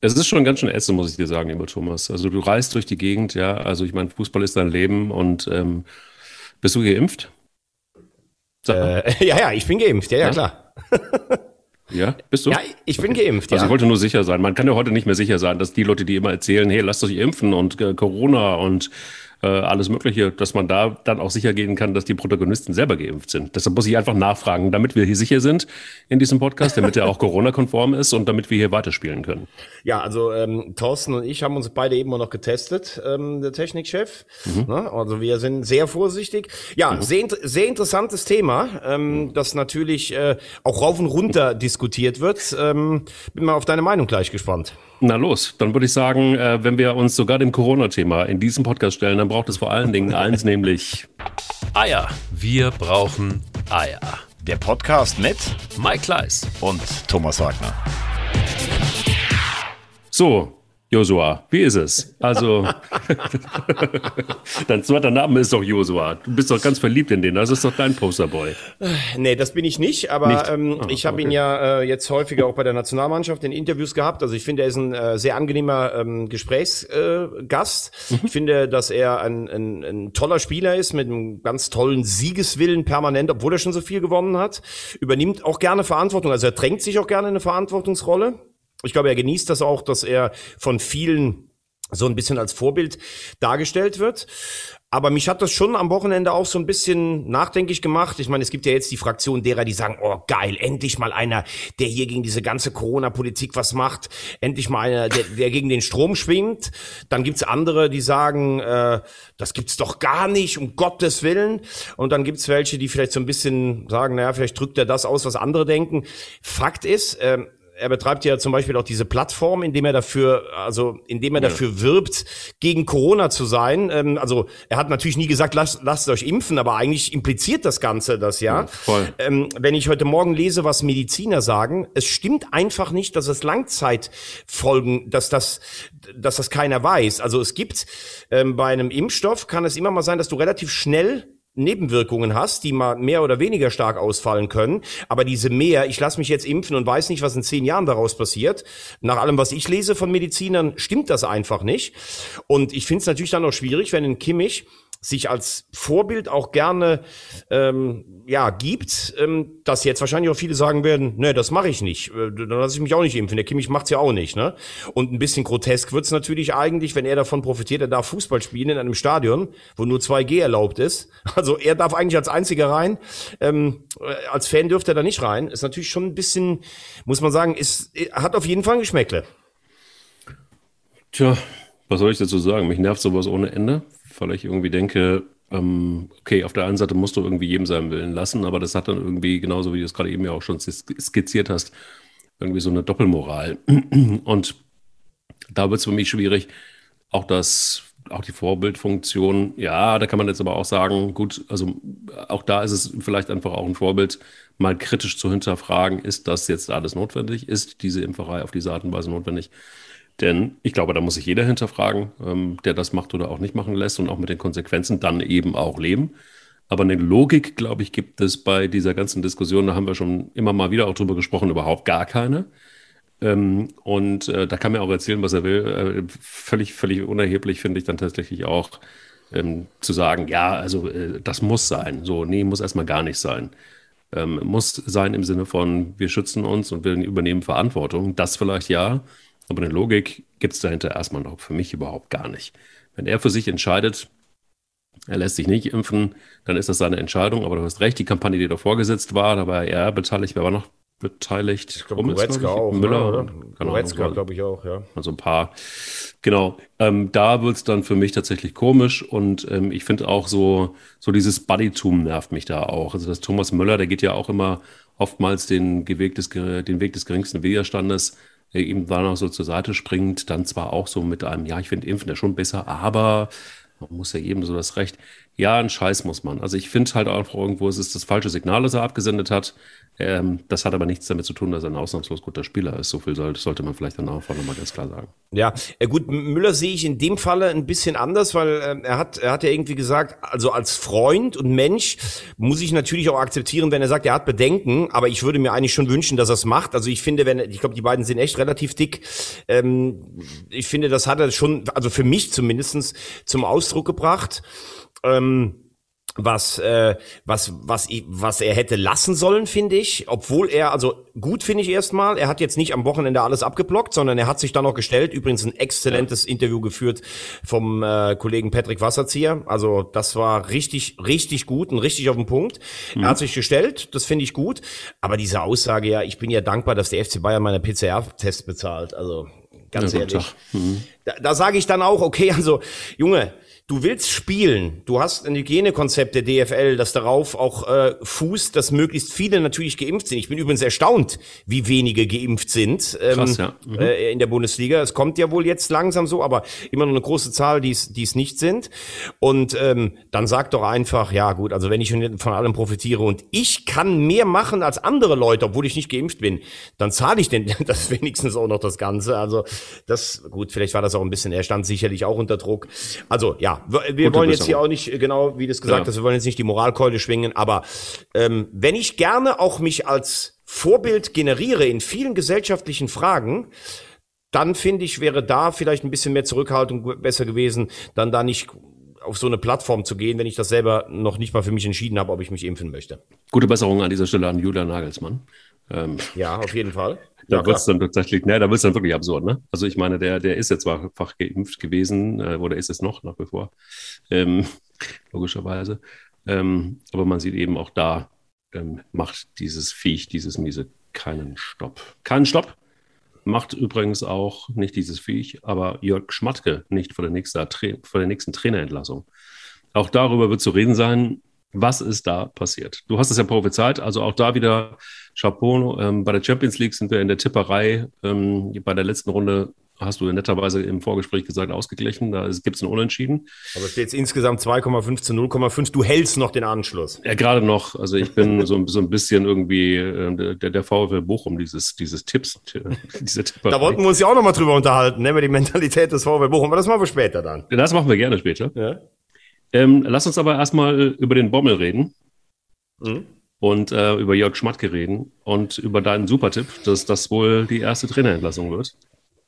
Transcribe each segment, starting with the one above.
Es ist schon ganz schön ätzend, muss ich dir sagen, lieber Thomas. Also du reist durch die Gegend, ja. Also ich meine, Fußball ist dein Leben und ähm, bist du geimpft? Äh, ja, ja, ich bin geimpft, ja, ja, ja? klar. Ja, bist du? Ja, ich bin geimpft. Also ja. ich wollte nur sicher sein. Man kann ja heute nicht mehr sicher sein, dass die Leute, die immer erzählen, hey, lasst euch impfen und äh, Corona und äh, alles Mögliche, dass man da dann auch sicher gehen kann, dass die Protagonisten selber geimpft sind. Deshalb muss ich einfach nachfragen, damit wir hier sicher sind in diesem Podcast, damit er auch Corona-konform ist und damit wir hier weiterspielen können. Ja, also ähm, Thorsten und ich haben uns beide eben noch getestet, ähm, der Technikchef. Mhm. Ne? Also wir sind sehr vorsichtig. Ja, mhm. sehr, sehr interessantes Thema, ähm, mhm. das natürlich äh, auch rauf und runter diskutiert wird. Ähm, bin mal auf deine Meinung gleich gespannt. Na los, dann würde ich sagen, äh, wenn wir uns sogar dem Corona-Thema in diesem Podcast stellen, dann braucht es vor allen Dingen eins, nämlich Eier. Wir brauchen Eier. Der Podcast mit Mike Kleiss und Thomas Wagner. So, Josua, wie ist es? Also, dein zweiter Name ist doch Josua. Du bist doch ganz verliebt in den. Das ist doch dein Posterboy. Nee, das bin ich nicht, aber nicht? Ähm, ah, ich habe okay. ihn ja äh, jetzt häufiger auch bei der Nationalmannschaft in Interviews gehabt. Also ich finde, er ist ein äh, sehr angenehmer ähm, Gesprächsgast. Äh, mhm. Ich finde, dass er ein, ein, ein toller Spieler ist mit einem ganz tollen Siegeswillen permanent, obwohl er schon so viel gewonnen hat. Übernimmt auch gerne Verantwortung. Also er drängt sich auch gerne in eine Verantwortungsrolle ich glaube, er genießt das auch, dass er von vielen so ein bisschen als Vorbild dargestellt wird. Aber mich hat das schon am Wochenende auch so ein bisschen nachdenklich gemacht. Ich meine, es gibt ja jetzt die Fraktion derer, die sagen, oh geil, endlich mal einer, der hier gegen diese ganze Corona-Politik was macht. Endlich mal einer, der, der gegen den Strom schwingt. Dann gibt's andere, die sagen, äh, das gibt's doch gar nicht, um Gottes Willen. Und dann gibt's welche, die vielleicht so ein bisschen sagen, naja, vielleicht drückt er das aus, was andere denken. Fakt ist, äh, er betreibt ja zum Beispiel auch diese Plattform, indem er dafür, also indem er ja. dafür wirbt, gegen Corona zu sein. Ähm, also er hat natürlich nie gesagt, lasst, lasst euch impfen, aber eigentlich impliziert das Ganze das ja. ja voll. Ähm, wenn ich heute Morgen lese, was Mediziner sagen, es stimmt einfach nicht, dass es Langzeitfolgen, dass das, dass das keiner weiß. Also es gibt ähm, bei einem Impfstoff kann es immer mal sein, dass du relativ schnell Nebenwirkungen hast, die mal mehr oder weniger stark ausfallen können. Aber diese mehr, ich lasse mich jetzt impfen und weiß nicht, was in zehn Jahren daraus passiert. Nach allem, was ich lese von Medizinern, stimmt das einfach nicht. Und ich finde es natürlich dann auch schwierig, wenn ein Kimmich sich als Vorbild auch gerne ähm, ja gibt, ähm, dass jetzt wahrscheinlich auch viele sagen werden, ne, das mache ich nicht, äh, dann lasse ich mich auch nicht impfen. Der Kimmich macht's ja auch nicht, ne? Und ein bisschen grotesk wird's natürlich eigentlich, wenn er davon profitiert, er darf Fußball spielen in einem Stadion, wo nur 2G erlaubt ist. Also er darf eigentlich als einziger rein. Ähm, äh, als Fan dürfte er da nicht rein. Ist natürlich schon ein bisschen, muss man sagen, ist hat auf jeden Fall ein Geschmäckle. Tja, was soll ich dazu sagen? Mich nervt sowas ohne Ende weil ich irgendwie denke, ähm, okay, auf der einen Seite musst du irgendwie jedem seinen Willen lassen, aber das hat dann irgendwie, genauso wie du es gerade eben ja auch schon skizziert hast, irgendwie so eine Doppelmoral. Und da wird es für mich schwierig, auch das, auch die Vorbildfunktion, ja, da kann man jetzt aber auch sagen, gut, also auch da ist es vielleicht einfach auch ein Vorbild, mal kritisch zu hinterfragen, ist das jetzt alles notwendig? Ist diese Impferei auf diese Art und Weise notwendig? Denn ich glaube, da muss sich jeder hinterfragen, ähm, der das macht oder auch nicht machen lässt und auch mit den Konsequenzen dann eben auch leben. Aber eine Logik, glaube ich, gibt es bei dieser ganzen Diskussion, da haben wir schon immer mal wieder auch drüber gesprochen, überhaupt gar keine. Ähm, und äh, da kann man auch erzählen, was er will. Äh, völlig, völlig unerheblich finde ich dann tatsächlich auch ähm, zu sagen, ja, also äh, das muss sein. So, nee, muss erstmal gar nicht sein. Ähm, muss sein im Sinne von, wir schützen uns und wir übernehmen Verantwortung. Das vielleicht ja. Aber eine Logik gibt es dahinter erstmal noch für mich überhaupt gar nicht. Wenn er für sich entscheidet, er lässt sich nicht impfen, dann ist das seine Entscheidung. Aber du hast recht, die Kampagne, die da vorgesetzt war, da war er beteiligt. Wer war noch beteiligt? Ich glaube, Goretzka auch. Ne, Müller? Genau, Goretzka, glaube ich auch, ja. Also ein paar. Genau. Ähm, da wird es dann für mich tatsächlich komisch. Und ähm, ich finde auch so, so dieses Buddytum nervt mich da auch. Also das Thomas Müller, der geht ja auch immer oftmals den, Weg des, den Weg des geringsten Widerstandes der ihm dann auch so zur Seite springt, dann zwar auch so mit einem, ja, ich finde Impfen ja schon besser, aber man muss ja eben so das Recht. Ja, ein Scheiß muss man. Also ich finde halt auch irgendwo, es ist das falsche Signal, das er abgesendet hat. Ähm, das hat aber nichts damit zu tun, dass er ein ausnahmslos guter Spieler ist. So viel sollte, sollte man vielleicht dann auch nochmal ganz klar sagen. Ja, äh, gut, Müller sehe ich in dem Falle ein bisschen anders, weil äh, er hat, er hat ja irgendwie gesagt, also als Freund und Mensch muss ich natürlich auch akzeptieren, wenn er sagt, er hat Bedenken, aber ich würde mir eigentlich schon wünschen, dass er es macht. Also ich finde, wenn, ich glaube, die beiden sind echt relativ dick. Ähm, ich finde, das hat er schon, also für mich zumindestens zum Ausdruck gebracht ähm, was äh, was was was er hätte lassen sollen, finde ich, obwohl er also gut finde ich erstmal, er hat jetzt nicht am Wochenende alles abgeblockt, sondern er hat sich dann noch gestellt, übrigens ein exzellentes ja. Interview geführt vom äh, Kollegen Patrick Wasserzieher, also das war richtig richtig gut und richtig auf den Punkt. Mhm. Er hat sich gestellt, das finde ich gut, aber diese Aussage ja, ich bin ja dankbar, dass der FC Bayern meine PCR Test bezahlt, also ganz ja, ehrlich. Mhm. Da, da sage ich dann auch, okay, also Junge, du willst spielen, du hast ein Hygienekonzept der DFL, das darauf auch äh, fußt, dass möglichst viele natürlich geimpft sind. Ich bin übrigens erstaunt, wie wenige geimpft sind ähm, Krass, ja. mhm. äh, in der Bundesliga. Es kommt ja wohl jetzt langsam so, aber immer noch eine große Zahl, die es nicht sind. Und ähm, dann sag doch einfach, ja gut, also wenn ich von allem profitiere und ich kann mehr machen als andere Leute, obwohl ich nicht geimpft bin, dann zahle ich denn das wenigstens auch noch das Ganze. Also das, gut, vielleicht war das auch ein bisschen, er stand sicherlich auch unter Druck. Also ja, wir wollen jetzt hier auch nicht, äh, genau wie das gesagt ja. hast, wir wollen jetzt nicht die Moralkeule schwingen, aber ähm, wenn ich gerne auch mich als Vorbild generiere in vielen gesellschaftlichen Fragen, dann finde ich, wäre da vielleicht ein bisschen mehr Zurückhaltung besser gewesen, dann da nicht auf so eine Plattform zu gehen, wenn ich das selber noch nicht mal für mich entschieden habe, ob ich mich impfen möchte. Gute Besserung an dieser Stelle an Julian Nagelsmann. Ähm, ja, auf jeden Fall. Da ja, wird es dann tatsächlich, ne, da wird dann wirklich absurd, ne? Also ich meine, der, der ist jetzt zwar fach geimpft gewesen, äh, oder ist es noch nach wie vor, ähm, logischerweise. Ähm, aber man sieht eben auch da, ähm, macht dieses Viech, dieses Miese keinen Stopp. Keinen Stopp. Macht übrigens auch nicht dieses Viech, aber Jörg Schmatke nicht vor der, nächsten, vor der nächsten Trainerentlassung. Auch darüber wird zu reden sein, was ist da passiert? Du hast es ja prophezeit, also auch da wieder Chapeau. Ähm, bei der Champions League sind wir in der Tipperei. Ähm, bei der letzten Runde hast du netterweise im Vorgespräch gesagt, ausgeglichen. Da gibt es ein Unentschieden. Aber es steht insgesamt 2,5 zu 0,5. Du hältst noch den Anschluss. Ja, gerade noch. Also ich bin so, so ein bisschen irgendwie äh, der, der VfL Bochum, dieses, dieses Tipps, diese Tipperei. Da wollten wir uns ja auch nochmal drüber unterhalten, ne, über die Mentalität des VfL Bochum. Aber das machen wir später dann. Das machen wir gerne später. Ja. Ähm, lass uns aber erstmal über den Bommel reden. Mhm. Und äh, über Jörg Schmatke reden und über deinen Supertipp, dass das wohl die erste Trainerentlassung wird.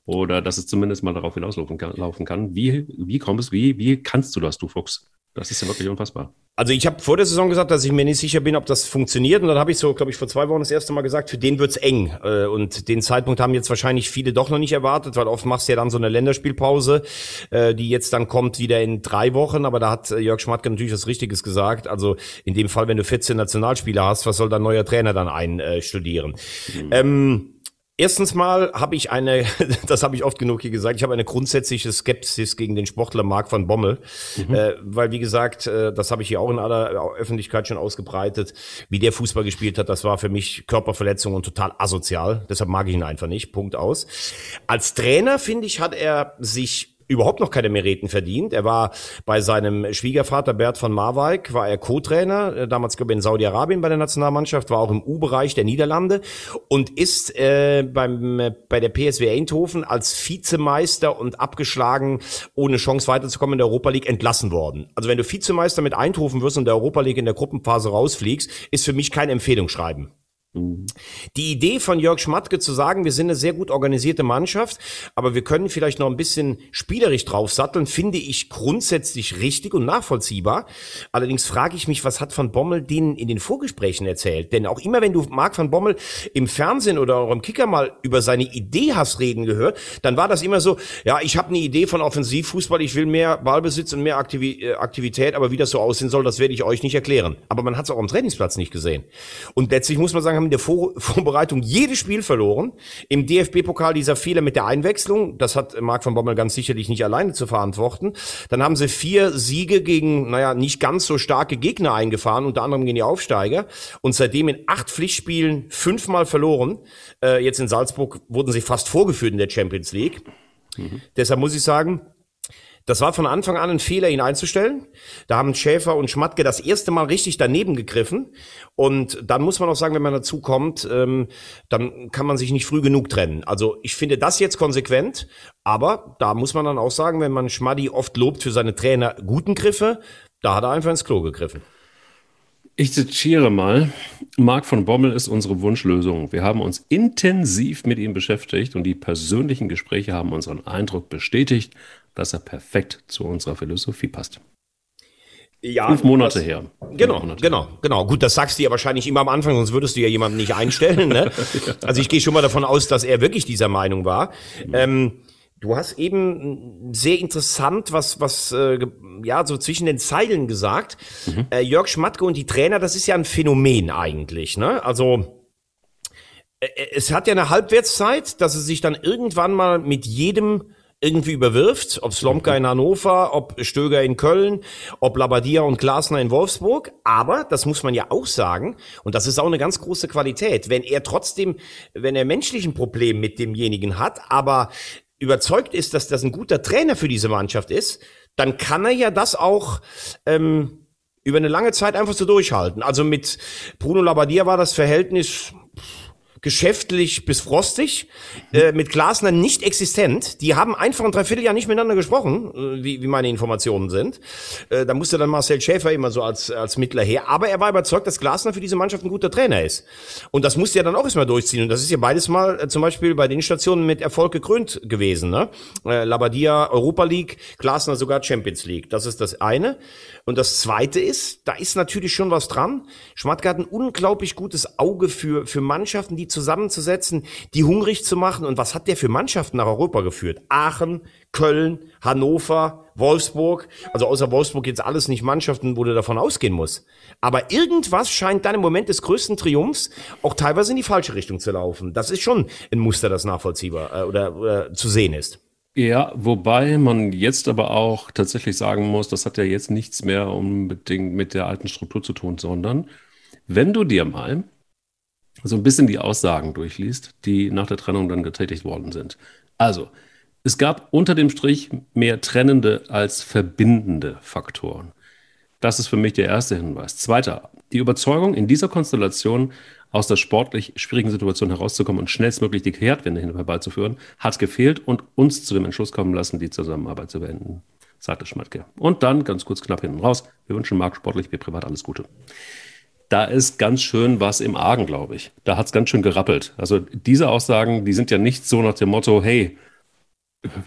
Oder dass es zumindest mal darauf hinauslaufen kann. Wie, wie kommst wie, wie kannst du das, du Fuchs? Das ist ja wirklich unfassbar. Also ich habe vor der Saison gesagt, dass ich mir nicht sicher bin, ob das funktioniert. Und dann habe ich so, glaube ich, vor zwei Wochen das erste Mal gesagt, für den wird's eng. Äh, und den Zeitpunkt haben jetzt wahrscheinlich viele doch noch nicht erwartet, weil oft machst du ja dann so eine Länderspielpause, äh, die jetzt dann kommt wieder in drei Wochen. Aber da hat äh, Jörg Schmatke natürlich was Richtiges gesagt. Also in dem Fall, wenn du 14 Nationalspieler hast, was soll dein neuer Trainer dann einstudieren? Mhm. Ähm, Erstens mal habe ich eine, das habe ich oft genug hier gesagt, ich habe eine grundsätzliche Skepsis gegen den Sportler Marc van Bommel, mhm. äh, weil wie gesagt, äh, das habe ich hier auch in aller Öffentlichkeit schon ausgebreitet, wie der Fußball gespielt hat, das war für mich Körperverletzung und total asozial, deshalb mag ich ihn einfach nicht, Punkt aus. Als Trainer, finde ich, hat er sich überhaupt noch keine Meriten verdient. Er war bei seinem Schwiegervater Bert von Marwijk, war er Co-Trainer, äh, damals glaube ich in Saudi-Arabien bei der Nationalmannschaft, war auch im U-Bereich der Niederlande und ist äh, beim, äh, bei der PSW Eindhoven als Vizemeister und abgeschlagen, ohne Chance weiterzukommen in der Europa League, entlassen worden. Also wenn du Vizemeister mit Eindhoven wirst und der Europa League in der Gruppenphase rausfliegst, ist für mich kein Empfehlungsschreiben. Mhm. Die Idee von Jörg Schmatke zu sagen, wir sind eine sehr gut organisierte Mannschaft, aber wir können vielleicht noch ein bisschen spielerisch draufsatteln, finde ich grundsätzlich richtig und nachvollziehbar. Allerdings frage ich mich, was hat Van Bommel denen in den Vorgesprächen erzählt? Denn auch immer, wenn du Marc van Bommel im Fernsehen oder auch im Kicker mal über seine Idee hast reden gehört, dann war das immer so, ja, ich habe eine Idee von Offensivfußball, ich will mehr Ballbesitz und mehr äh, Aktivität, aber wie das so aussehen soll, das werde ich euch nicht erklären. Aber man hat es auch am Trainingsplatz nicht gesehen. Und letztlich muss man sagen, haben in der Vor Vorbereitung jedes Spiel verloren. Im DFB-Pokal dieser Fehler mit der Einwechslung, das hat Marc von Bommel ganz sicherlich nicht alleine zu verantworten. Dann haben sie vier Siege gegen, naja, nicht ganz so starke Gegner eingefahren, unter anderem gegen die Aufsteiger. Und seitdem in acht Pflichtspielen fünfmal verloren. Äh, jetzt in Salzburg wurden sie fast vorgeführt in der Champions League. Mhm. Deshalb muss ich sagen, Das war von Anfang an ein Fehler, ihn einzustellen. Da haben Schäfer und Schmatke das erste Mal richtig daneben gegriffen. Und dann muss man auch sagen, wenn man dazu kommt, ähm, dann kann man sich nicht früh genug trennen. Also ich finde das jetzt konsequent, aber da muss man dann auch sagen, wenn man Schmaddi oft lobt für seine Trainer guten Griffe, da hat er einfach ins Klo gegriffen. Ich zitiere mal, Marc von Bommel ist unsere Wunschlösung. Wir haben uns intensiv mit ihm beschäftigt und die persönlichen Gespräche haben unseren Eindruck bestätigt, dass er perfekt zu unserer Philosophie passt. Ja, Fünf Monate das, her. Genau, Monate genau, her. genau. Gut, das sagst du ja wahrscheinlich immer am Anfang, sonst würdest du ja jemanden nicht einstellen. Ne? Also ich gehe schon mal davon aus, dass er wirklich dieser Meinung war. Mhm. Ähm, Du hast eben sehr interessant was, was äh, ja so zwischen den Zeilen gesagt. Mhm. Äh, Jörg Schmatke und die Trainer, das ist ja ein Phänomen eigentlich. Ne? Also äh, es hat ja eine Halbwertszeit, dass es sich dann irgendwann mal mit jedem irgendwie überwirft, ob Slomka in Hannover, ob Stöger in Köln, ob Labadia und Glasner in Wolfsburg. Aber, das muss man ja auch sagen, und das ist auch eine ganz große Qualität, wenn er trotzdem, wenn er menschlichen Problem mit demjenigen hat, aber überzeugt ist, dass das ein guter Trainer für diese Mannschaft ist, dann kann er ja das auch ähm, über eine lange Zeit einfach so durchhalten. Also mit Bruno Labbadia war das Verhältnis geschäftlich bis frostig, äh, mit Glasner nicht existent. Die haben einfach ein Dreivierteljahr nicht miteinander gesprochen, äh, wie, wie meine Informationen sind. Äh, da musste dann Marcel Schäfer immer so als, als Mittler her. Aber er war überzeugt, dass Glasner für diese Mannschaft ein guter Trainer ist. Und das musste er dann auch erstmal durchziehen. Und das ist ja beides mal äh, zum Beispiel bei den Stationen mit Erfolg gekrönt gewesen. Ne? Äh, Labadia Europa League, Glasner sogar Champions League. Das ist das eine. Und das Zweite ist, da ist natürlich schon was dran. Schmatke hat ein unglaublich gutes Auge für, für Mannschaften, die zusammenzusetzen, die hungrig zu machen. Und was hat der für Mannschaften nach Europa geführt? Aachen, Köln, Hannover, Wolfsburg. Also außer Wolfsburg jetzt alles nicht Mannschaften, wo du davon ausgehen musst. Aber irgendwas scheint dann im Moment des größten Triumphs auch teilweise in die falsche Richtung zu laufen. Das ist schon ein Muster, das nachvollziehbar äh, oder, oder zu sehen ist. Ja, wobei man jetzt aber auch tatsächlich sagen muss, das hat ja jetzt nichts mehr unbedingt mit der alten Struktur zu tun, sondern wenn du dir mal so ein bisschen die Aussagen durchliest, die nach der Trennung dann getätigt worden sind. Also, es gab unter dem Strich mehr trennende als verbindende Faktoren. Das ist für mich der erste Hinweis. Zweiter, die Überzeugung, in dieser Konstellation aus der sportlich schwierigen Situation herauszukommen und schnellstmöglich die Kehrtwende herbeizuführen, hat gefehlt und uns zu dem Entschluss kommen lassen, die Zusammenarbeit zu beenden, sagte Schmatke. Und dann, ganz kurz knapp hinten raus, wir wünschen Marc sportlich wie privat alles Gute. Da ist ganz schön was im Argen, glaube ich. Da hat es ganz schön gerappelt. Also diese Aussagen, die sind ja nicht so nach dem Motto, hey,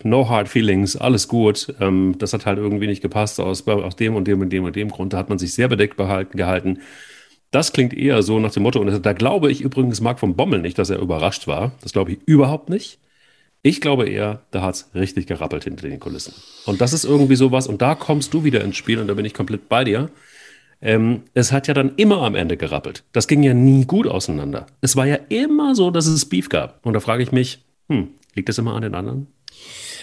no hard feelings, alles gut. Ähm, das hat halt irgendwie nicht gepasst aus, aus dem und dem und dem und dem Grund. Da hat man sich sehr bedeckt behalten, gehalten. Das klingt eher so nach dem Motto, und da glaube ich übrigens Marc von Bommel nicht, dass er überrascht war. Das glaube ich überhaupt nicht. Ich glaube eher, da hat es richtig gerappelt hinter den Kulissen. Und das ist irgendwie sowas, und da kommst du wieder ins Spiel, und da bin ich komplett bei dir. Ähm, es hat ja dann immer am Ende gerappelt. Das ging ja nie gut auseinander. Es war ja immer so, dass es Beef gab. Und da frage ich mich, hm, liegt das immer an den anderen?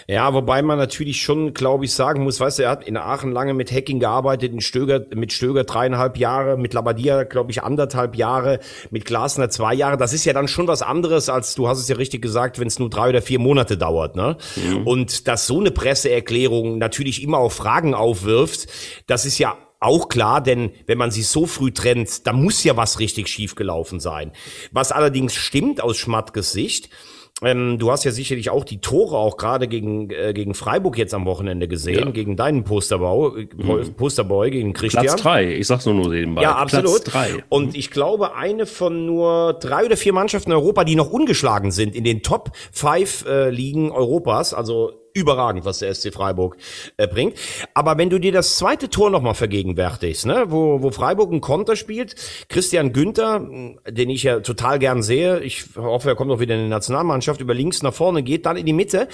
Ja, wobei man natürlich schon, glaube ich, sagen muss, weißt du, er hat in Aachen lange mit Hacking gearbeitet, in Stöger, mit Stöger dreieinhalb Jahre, mit Labadia, glaube ich, anderthalb Jahre, mit Glasner zwei Jahre. Das ist ja dann schon was anderes, als du hast es ja richtig gesagt, wenn es nur drei oder vier Monate dauert. Ne? Mhm. Und dass so eine Presseerklärung natürlich immer auch Fragen aufwirft, das ist ja auch klar, denn wenn man sich so früh trennt, da muss ja was richtig schief gelaufen sein. Was allerdings stimmt aus Schmattges Sicht, ähm, du hast ja sicherlich auch die Tore auch gerade gegen, äh, gegen Freiburg jetzt am Wochenende gesehen, ja. gegen deinen Posterbau, äh, mhm. Posterboy, gegen Christian. Platz drei, ich sag's nur nur nebenbei. Ja, absolut. Platz drei. Und ich glaube, eine von nur drei oder vier Mannschaften in Europa, die noch ungeschlagen sind in den Top Five äh, Ligen Europas, also überragend, was der SC Freiburg äh, bringt. Aber wenn du dir das zweite Tor nochmal vergegenwärtigst, ne, wo, wo Freiburg einen Konter spielt, Christian Günther, den ich ja total gern sehe, ich hoffe, er kommt noch wieder in die Nationalmannschaft, über links nach vorne geht, dann in die Mitte.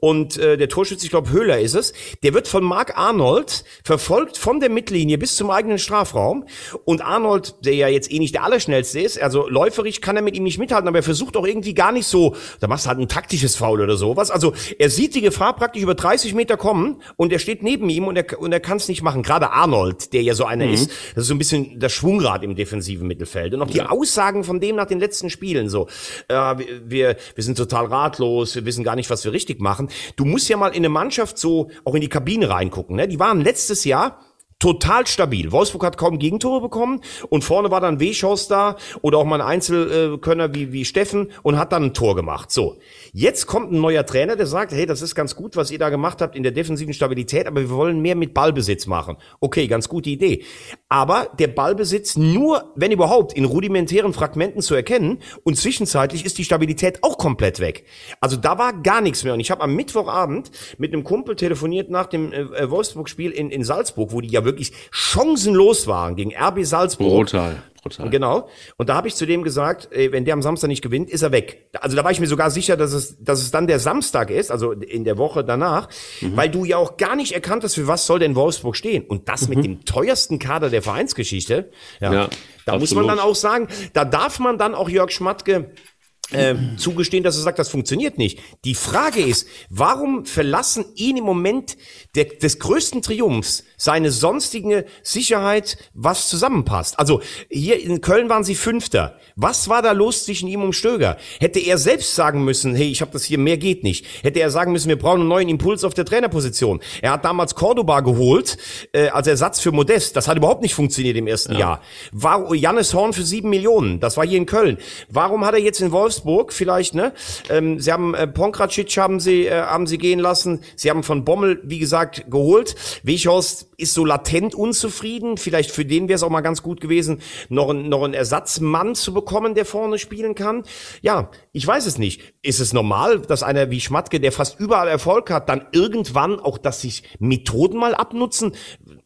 Und äh, der Torschütze, ich glaube Höhler ist es, der wird von Marc Arnold verfolgt von der Mittellinie bis zum eigenen Strafraum. Und Arnold, der ja jetzt eh nicht der Allerschnellste ist, also läuferig kann er mit ihm nicht mithalten, aber er versucht auch irgendwie gar nicht so, da machst du halt ein taktisches Foul oder sowas, also er sieht die Gefahr Gefahr, praktisch über 30 Meter kommen und er steht neben ihm und er, und er kann es nicht machen. Gerade Arnold, der ja so einer mhm. ist, das ist so ein bisschen das Schwungrad im defensiven Mittelfeld. Und auch die ja. Aussagen von dem nach den letzten Spielen so, äh, wir, wir sind total ratlos, wir wissen gar nicht, was wir richtig machen. Du musst ja mal in eine Mannschaft so auch in die Kabine reingucken. Ne? Die waren letztes Jahr total stabil. Wolfsburg hat kaum Gegentore bekommen und vorne war dann Weschhaus da oder auch mal ein Einzelkönner wie, wie Steffen und hat dann ein Tor gemacht. So. Jetzt kommt ein neuer Trainer, der sagt, hey, das ist ganz gut, was ihr da gemacht habt in der defensiven Stabilität, aber wir wollen mehr mit Ballbesitz machen. Okay, ganz gute Idee. Aber der Ballbesitz nur, wenn überhaupt, in rudimentären Fragmenten zu erkennen und zwischenzeitlich ist die Stabilität auch komplett weg. Also da war gar nichts mehr. Und ich habe am Mittwochabend mit einem Kumpel telefoniert nach dem äh, Wolfsburg-Spiel in, in Salzburg, wo die ja wirklich chancenlos waren gegen RB Salzburg. Brutal. Brutal. Genau. Und da habe ich zu dem gesagt, ey, wenn der am Samstag nicht gewinnt, ist er weg. Also da war ich mir sogar sicher, dass es, dass es dann der Samstag ist, also in der Woche danach, mhm. weil du ja auch gar nicht erkannt hast, für was soll denn Wolfsburg stehen. Und das mhm. mit dem teuersten Kader der Vereinsgeschichte. Ja. ja da absolut. muss man dann auch sagen, da darf man dann auch Jörg Schmatke äh, zugestehen, dass er sagt, das funktioniert nicht. Die Frage ist, warum verlassen ihn im Moment der, des größten Triumphs seine sonstige Sicherheit, was zusammenpasst? Also hier in Köln waren sie Fünfter. Was war da los zwischen ihm und Stöger? Hätte er selbst sagen müssen, hey, ich habe das hier, mehr geht nicht. Hätte er sagen müssen, wir brauchen einen neuen Impuls auf der Trainerposition. Er hat damals Cordoba geholt äh, als Ersatz für Modest. Das hat überhaupt nicht funktioniert im ersten ja. Jahr. War Jannis Horn für sieben Millionen. Das war hier in Köln. Warum hat er jetzt in Wolfsburg vielleicht, ne? Ähm, sie haben äh, Ponkracic haben sie äh, haben sie gehen lassen. Sie haben von Bommel, wie gesagt, geholt. Weghorst ist so latent unzufrieden. Vielleicht für den wäre es auch mal ganz gut gewesen, noch, ein, noch einen Ersatzmann zu bekommen, der vorne spielen kann. Ja, ich weiß es nicht. Ist es normal, dass einer wie Schmatke, der fast überall Erfolg hat, dann irgendwann auch, dass sich Methoden mal abnutzen?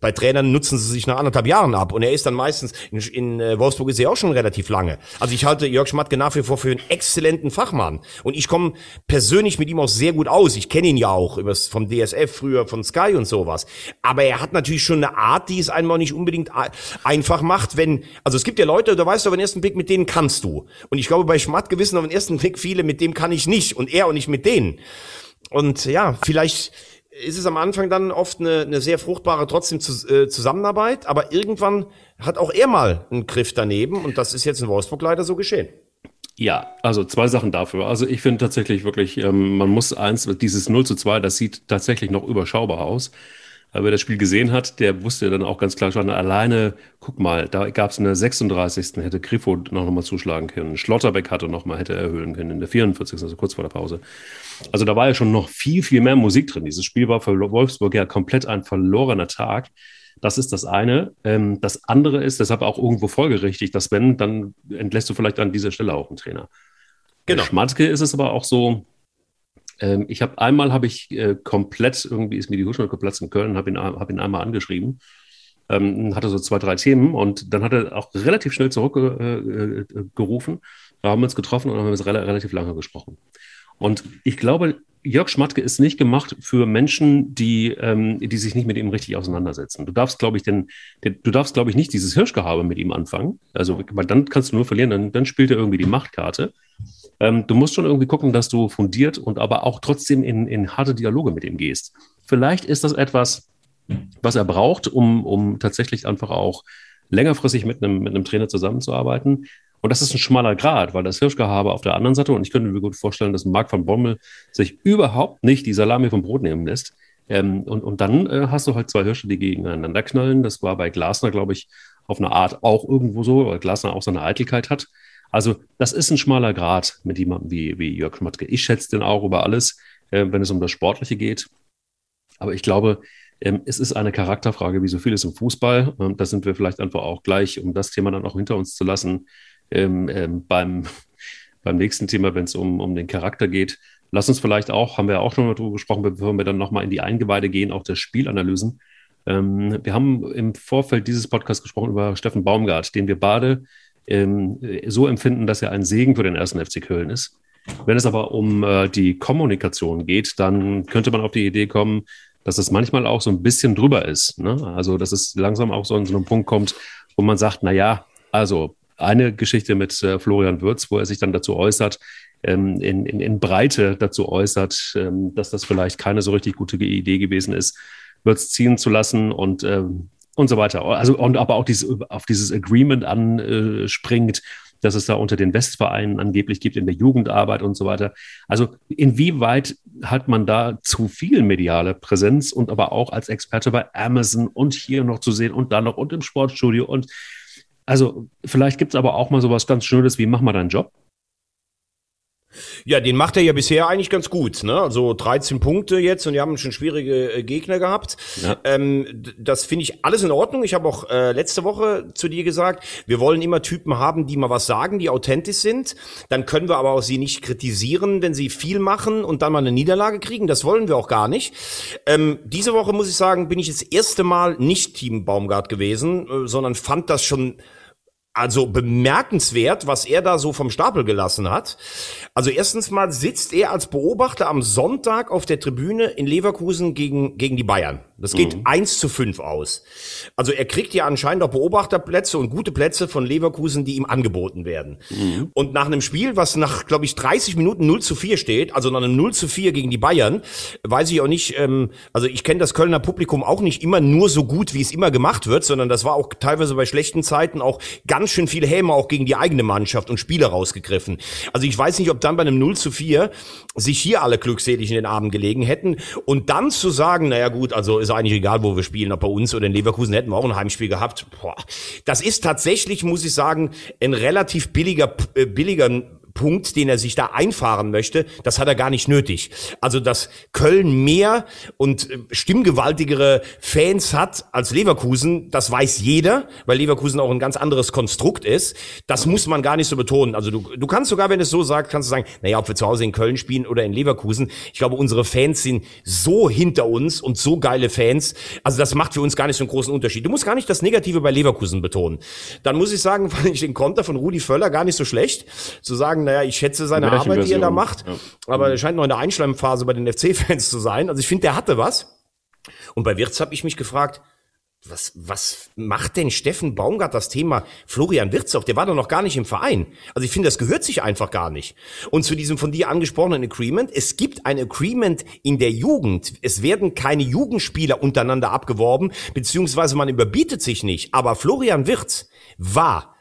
Bei Trainern nutzen sie sich nach anderthalb Jahren ab und er ist dann meistens, in, in äh, Wolfsburg ist er auch schon relativ lange. Also ich halte Jörg Schmatke nach wie vor für einen exzellenten Fachmann und ich komme persönlich mit ihm auch sehr gut aus. Ich kenne ihn ja auch vom DSF früher, von Sky und sowas. Aber er hat natürlich schon eine Art, die es einmal nicht unbedingt einfach macht, wenn, also es gibt ja Leute, da weißt du auf den ersten Blick, mit denen kannst du. Und ich glaube, bei Schmatke wissen auf den ersten Blick viele, mit dem kann ich nicht und er auch nicht mit denen. Und ja, vielleicht ist es am Anfang dann oft eine, eine sehr fruchtbare trotzdem zu, äh, Zusammenarbeit, aber irgendwann hat auch er mal einen Griff daneben und das ist jetzt in Wolfsburg leider so geschehen. Ja, also zwei Sachen dafür. Also ich finde tatsächlich wirklich, ähm, man muss eins, dieses 0 zu 2, das sieht tatsächlich noch überschaubar aus. Aber wer das Spiel gesehen hat, der wusste dann auch ganz klar schon, alleine, guck mal, da gab es in der 36. hätte Grifo noch mal zuschlagen können. Schlotterbeck hatte noch mal, hätte erhöhen können in der 44. also kurz vor der Pause. Also da war ja schon noch viel, viel mehr Musik drin. Dieses Spiel war für Wolfsburg ja komplett ein verlorener Tag. Das ist das eine. Ähm, das andere ist deshalb auch irgendwo folgerichtig, dass wenn, dann entlässt du vielleicht an dieser Stelle auch einen Trainer. Genau. Bei Schmatke ist es aber auch so, ähm, ich habe einmal habe ich äh, komplett, irgendwie ist mir die Hutschnur geplatzt in Köln, habe ihn, hab ihn einmal angeschrieben, ähm, hatte so zwei, drei Themen und dann hat er auch relativ schnell zurückgerufen. Äh, äh, wir haben uns getroffen und haben uns re relativ lange gesprochen. Und ich glaube, Jörg Schmatke ist nicht gemacht für Menschen, die, ähm, die sich nicht mit ihm richtig auseinandersetzen. Du darfst, glaube ich, denn, du darfst, glaube ich, nicht dieses Hirschgehabe mit ihm anfangen. Also, weil dann kannst du nur verlieren, dann, dann spielt er irgendwie die Machtkarte. Ähm, du musst schon irgendwie gucken, dass du fundiert und aber auch trotzdem in, in harte Dialoge mit ihm gehst. Vielleicht ist das etwas, was er braucht, um, um tatsächlich einfach auch längerfristig mit einem, mit einem Trainer zusammenzuarbeiten. Und das ist ein schmaler Grad, weil das Hirschgehabe auf der anderen Seite, und ich könnte mir gut vorstellen, dass Marc van Bommel sich überhaupt nicht die Salami vom Brot nehmen lässt. Ähm, und, und dann äh, hast du halt zwei Hirsche, die gegeneinander knallen. Das war bei Glasner, glaube ich, auf eine Art auch irgendwo so, weil Glasner auch seine Eitelkeit hat. Also das ist ein schmaler Grad mit jemandem wie, wie Jörg Schmatke. Ich schätze den auch über alles, äh, wenn es um das Sportliche geht. Aber ich glaube, ähm, es ist eine Charakterfrage, wie so vieles im Fußball. Ähm, da sind wir vielleicht einfach auch gleich, um das Thema dann auch hinter uns zu lassen, ähm, ähm, beim, beim nächsten Thema, wenn es um, um den Charakter geht. Lass uns vielleicht auch, haben wir auch schon mal drüber gesprochen, bevor wir dann nochmal in die Eingeweide gehen, auch das Spielanalysen. Ähm, wir haben im Vorfeld dieses Podcasts gesprochen über Steffen Baumgart, den wir beide ähm, so empfinden, dass er ein Segen für den ersten FC Köln ist. Wenn es aber um äh, die Kommunikation geht, dann könnte man auf die Idee kommen, dass es manchmal auch so ein bisschen drüber ist. Ne? Also, dass es langsam auch so an so einen Punkt kommt, wo man sagt, na ja, also eine Geschichte mit äh, Florian Würz, wo er sich dann dazu äußert, ähm, in, in, in Breite dazu äußert, ähm, dass das vielleicht keine so richtig gute Idee gewesen ist, Wirtz ziehen zu lassen und ähm, und so weiter. Also und aber auch dieses, auf dieses Agreement anspringt, dass es da unter den Westvereinen angeblich gibt in der Jugendarbeit und so weiter. Also inwieweit hat man da zu viel mediale Präsenz und aber auch als Experte bei Amazon und hier noch zu sehen und da noch und im Sportstudio und also vielleicht gibt es aber auch mal sowas ganz Schönes wie mach mal deinen Job. Ja, den macht er ja bisher eigentlich ganz gut. Ne? Also 13 Punkte jetzt und die haben schon schwierige äh, Gegner gehabt. Ja. Ähm, das finde ich alles in Ordnung. Ich habe auch äh, letzte Woche zu dir gesagt, wir wollen immer Typen haben, die mal was sagen, die authentisch sind. Dann können wir aber auch sie nicht kritisieren, wenn sie viel machen und dann mal eine Niederlage kriegen. Das wollen wir auch gar nicht. Ähm, diese Woche muss ich sagen, bin ich das erste Mal nicht Team Baumgart gewesen, äh, sondern fand das schon also bemerkenswert, was er da so vom Stapel gelassen hat. Also erstens mal sitzt er als Beobachter am Sonntag auf der Tribüne in Leverkusen gegen, gegen die Bayern. Das geht mhm. 1 zu 5 aus. Also er kriegt ja anscheinend auch Beobachterplätze und gute Plätze von Leverkusen, die ihm angeboten werden. Mhm. Und nach einem Spiel, was nach, glaube ich, 30 Minuten 0 zu 4 steht, also nach einem 0 zu 4 gegen die Bayern, weiß ich auch nicht, ähm, also ich kenne das Kölner Publikum auch nicht immer nur so gut, wie es immer gemacht wird, sondern das war auch teilweise bei schlechten Zeiten auch ganz schön viel Häme auch gegen die eigene Mannschaft und Spieler rausgegriffen. Also ich weiß nicht, ob dann bei einem 0 zu 4 sich hier alle glückselig in den Armen gelegen hätten. Und dann zu sagen, naja gut, also ist eigentlich egal, wo wir spielen, ob bei uns oder in Leverkusen hätten wir auch ein Heimspiel gehabt. Boah. Das ist tatsächlich, muss ich sagen, ein relativ billiger, äh, billiger Punkt, den er sich da einfahren möchte, das hat er gar nicht nötig. Also, dass Köln mehr und äh, stimmgewaltigere Fans hat als Leverkusen, das weiß jeder, weil Leverkusen auch ein ganz anderes Konstrukt ist. Das muss man gar nicht so betonen. Also, du, du kannst sogar, wenn es so sagt, kannst du sagen, naja, ob wir zu Hause in Köln spielen oder in Leverkusen. Ich glaube, unsere Fans sind so hinter uns und so geile Fans. Also, das macht für uns gar nicht so einen großen Unterschied. Du musst gar nicht das Negative bei Leverkusen betonen. Dann muss ich sagen, fand ich den Konter von Rudi Völler gar nicht so schlecht, zu sagen, naja, ich schätze seine Arbeit, die er da macht, ja. aber er scheint noch in der Einschleimphase bei den FC-Fans zu sein. Also ich finde, der hatte was. Und bei Wirtz habe ich mich gefragt, was, was macht denn Steffen Baumgart das Thema Florian Wirtz auf? Der war doch noch gar nicht im Verein. Also ich finde, das gehört sich einfach gar nicht. Und zu diesem von dir angesprochenen Agreement, es gibt ein Agreement in der Jugend. Es werden keine Jugendspieler untereinander abgeworben, beziehungsweise man überbietet sich nicht. Aber Florian Wirtz war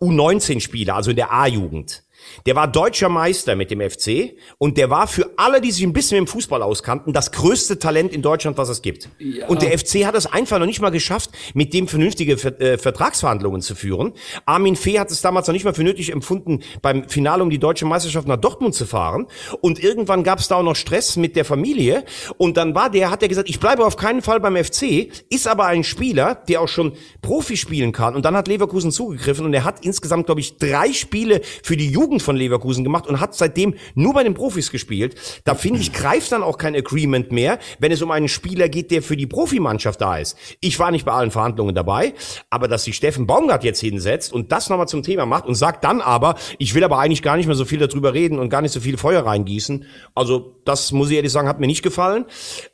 U19-Spieler, also in der A-Jugend. Der war deutscher Meister mit dem FC und der war für alle, die sich ein bisschen mit dem Fußball auskannten, das größte Talent in Deutschland, was es gibt. Ja. Und der FC hat es einfach noch nicht mal geschafft, mit dem vernünftige äh, Vertragsverhandlungen zu führen. Armin Fee hat es damals noch nicht mal für nötig empfunden, beim Finale um die deutsche Meisterschaft nach Dortmund zu fahren. Und irgendwann gab es da auch noch Stress mit der Familie. Und dann war der, hat er gesagt, ich bleibe auf keinen Fall beim FC, ist aber ein Spieler, der auch schon Profi spielen kann. Und dann hat Leverkusen zugegriffen und er hat insgesamt, glaube ich, drei Spiele für die Jugend von Leverkusen gemacht und hat seitdem nur bei den Profis gespielt. Da finde ich, greift dann auch kein Agreement mehr, wenn es um einen Spieler geht, der für die Profimannschaft da ist. Ich war nicht bei allen Verhandlungen dabei, aber dass sich Steffen Baumgart jetzt hinsetzt und das nochmal zum Thema macht und sagt dann aber, ich will aber eigentlich gar nicht mehr so viel darüber reden und gar nicht so viel Feuer reingießen. Also das muss ich ehrlich sagen, hat mir nicht gefallen.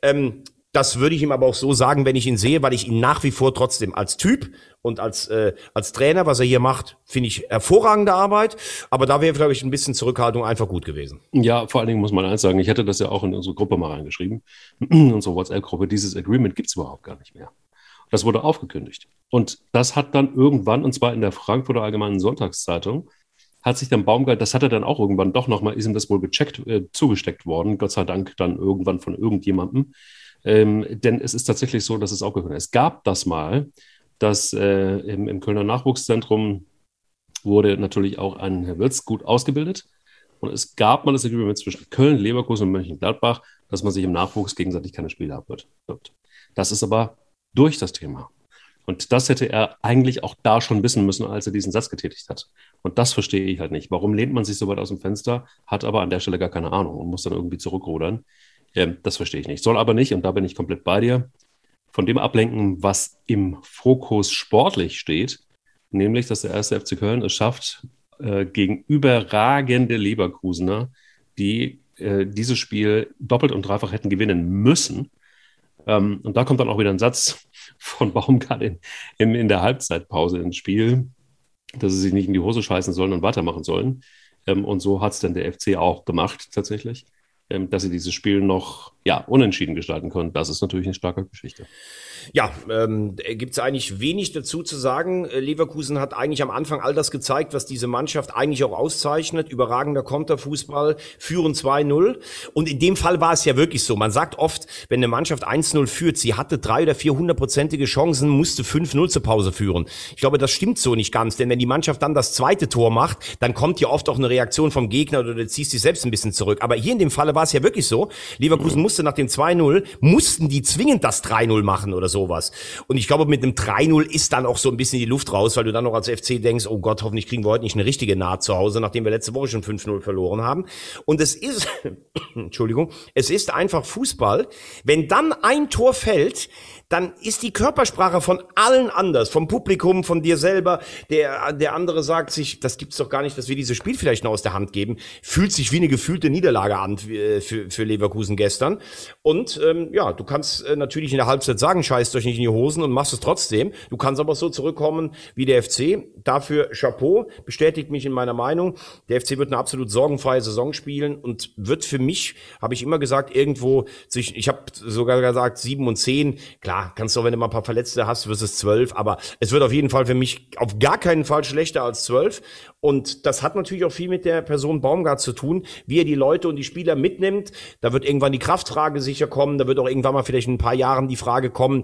Ähm, das würde ich ihm aber auch so sagen, wenn ich ihn sehe, weil ich ihn nach wie vor trotzdem als Typ und als, äh, als Trainer, was er hier macht, finde ich hervorragende Arbeit. Aber da wäre, glaube ich, ein bisschen Zurückhaltung einfach gut gewesen. Ja, vor allen Dingen muss man eins sagen, ich hätte das ja auch in unsere Gruppe mal reingeschrieben, unsere WhatsApp-Gruppe, dieses Agreement gibt es überhaupt gar nicht mehr. Das wurde aufgekündigt. Und das hat dann irgendwann, und zwar in der Frankfurter Allgemeinen Sonntagszeitung, hat sich dann Baumgart, das hat er dann auch irgendwann doch nochmal, ist ihm das wohl gecheckt, äh, zugesteckt worden, Gott sei Dank dann irgendwann von irgendjemandem. Ähm, denn es ist tatsächlich so, dass es auch gehört. Es gab das mal, dass äh, im, im, Kölner Nachwuchszentrum wurde natürlich auch ein Herr Wirtz gut ausgebildet. Und es gab mal das Agreement zwischen Köln, Leverkusen und Mönchengladbach, dass man sich im Nachwuchs gegenseitig keine Spiele abwirft. Das ist aber durch das Thema. Und das hätte er eigentlich auch da schon wissen müssen, als er diesen Satz getätigt hat. Und das verstehe ich halt nicht. Warum lehnt man sich so weit aus dem Fenster, hat aber an der Stelle gar keine Ahnung und muss dann irgendwie zurückrudern? Ähm, das verstehe ich nicht. Soll aber nicht, und da bin ich komplett bei dir, von dem ablenken, was im Fokus sportlich steht, nämlich, dass der erste FC Köln es schafft, äh, gegen überragende Leverkusener, die äh, dieses Spiel doppelt und dreifach hätten gewinnen müssen. Ähm, und da kommt dann auch wieder ein Satz von Baumgart in, in, in der Halbzeitpause ins Spiel, dass sie sich nicht in die Hose scheißen sollen und weitermachen sollen. Ähm, und so hat es dann der FC auch gemacht, tatsächlich, dass sie dieses Spiel noch ja, unentschieden gestalten können. Das ist natürlich eine starke Geschichte. Ja, ähm, gibt es eigentlich wenig dazu zu sagen. Äh, Leverkusen hat eigentlich am Anfang all das gezeigt, was diese Mannschaft eigentlich auch auszeichnet. Überragender Konterfußball, führen 2-0. Und in dem Fall war es ja wirklich so. Man sagt oft, wenn eine Mannschaft 1-0 führt, sie hatte drei oder vier hundertprozentige Chancen, musste 5-0 zur Pause führen. Ich glaube, das stimmt so nicht ganz. Denn wenn die Mannschaft dann das zweite Tor macht, dann kommt ja oft auch eine Reaktion vom Gegner oder du ziehst dich selbst ein bisschen zurück. Aber hier in dem Falle war es ja wirklich so. Leverkusen mhm. musste nach dem 2-0, mussten die zwingend das 3-0 machen oder sowas. Und ich glaube, mit einem 3-0 ist dann auch so ein bisschen die Luft raus, weil du dann noch als FC denkst, oh Gott, hoffentlich kriegen wir heute nicht eine richtige Naht zu Hause, nachdem wir letzte Woche schon 5-0 verloren haben. Und es ist, Entschuldigung, es ist einfach Fußball. Wenn dann ein Tor fällt, dann ist die Körpersprache von allen anders, vom Publikum, von dir selber. Der, der andere sagt sich, das gibt's doch gar nicht, dass wir dieses Spiel vielleicht noch aus der Hand geben. Fühlt sich wie eine gefühlte Niederlage an für, für Leverkusen gestern. Und ähm, ja, du kannst äh, natürlich in der Halbzeit sagen, scheißt euch nicht in die Hosen und machst es trotzdem. Du kannst aber so zurückkommen wie der FC. Dafür Chapeau, bestätigt mich in meiner Meinung. Der FC wird eine absolut sorgenfreie Saison spielen und wird für mich, habe ich immer gesagt, irgendwo zwischen, ich habe sogar gesagt, sieben und zehn. Klar, kannst du, wenn du mal ein paar Verletzte hast, wirst es zwölf. Aber es wird auf jeden Fall für mich auf gar keinen Fall schlechter als zwölf. Und das hat natürlich auch viel mit der Person Baumgart zu tun, wie er die Leute und die Spieler mitnimmt. Da wird irgendwann die Kraftfrage sicher kommen. Da wird auch irgendwann mal vielleicht in ein paar Jahren die Frage kommen,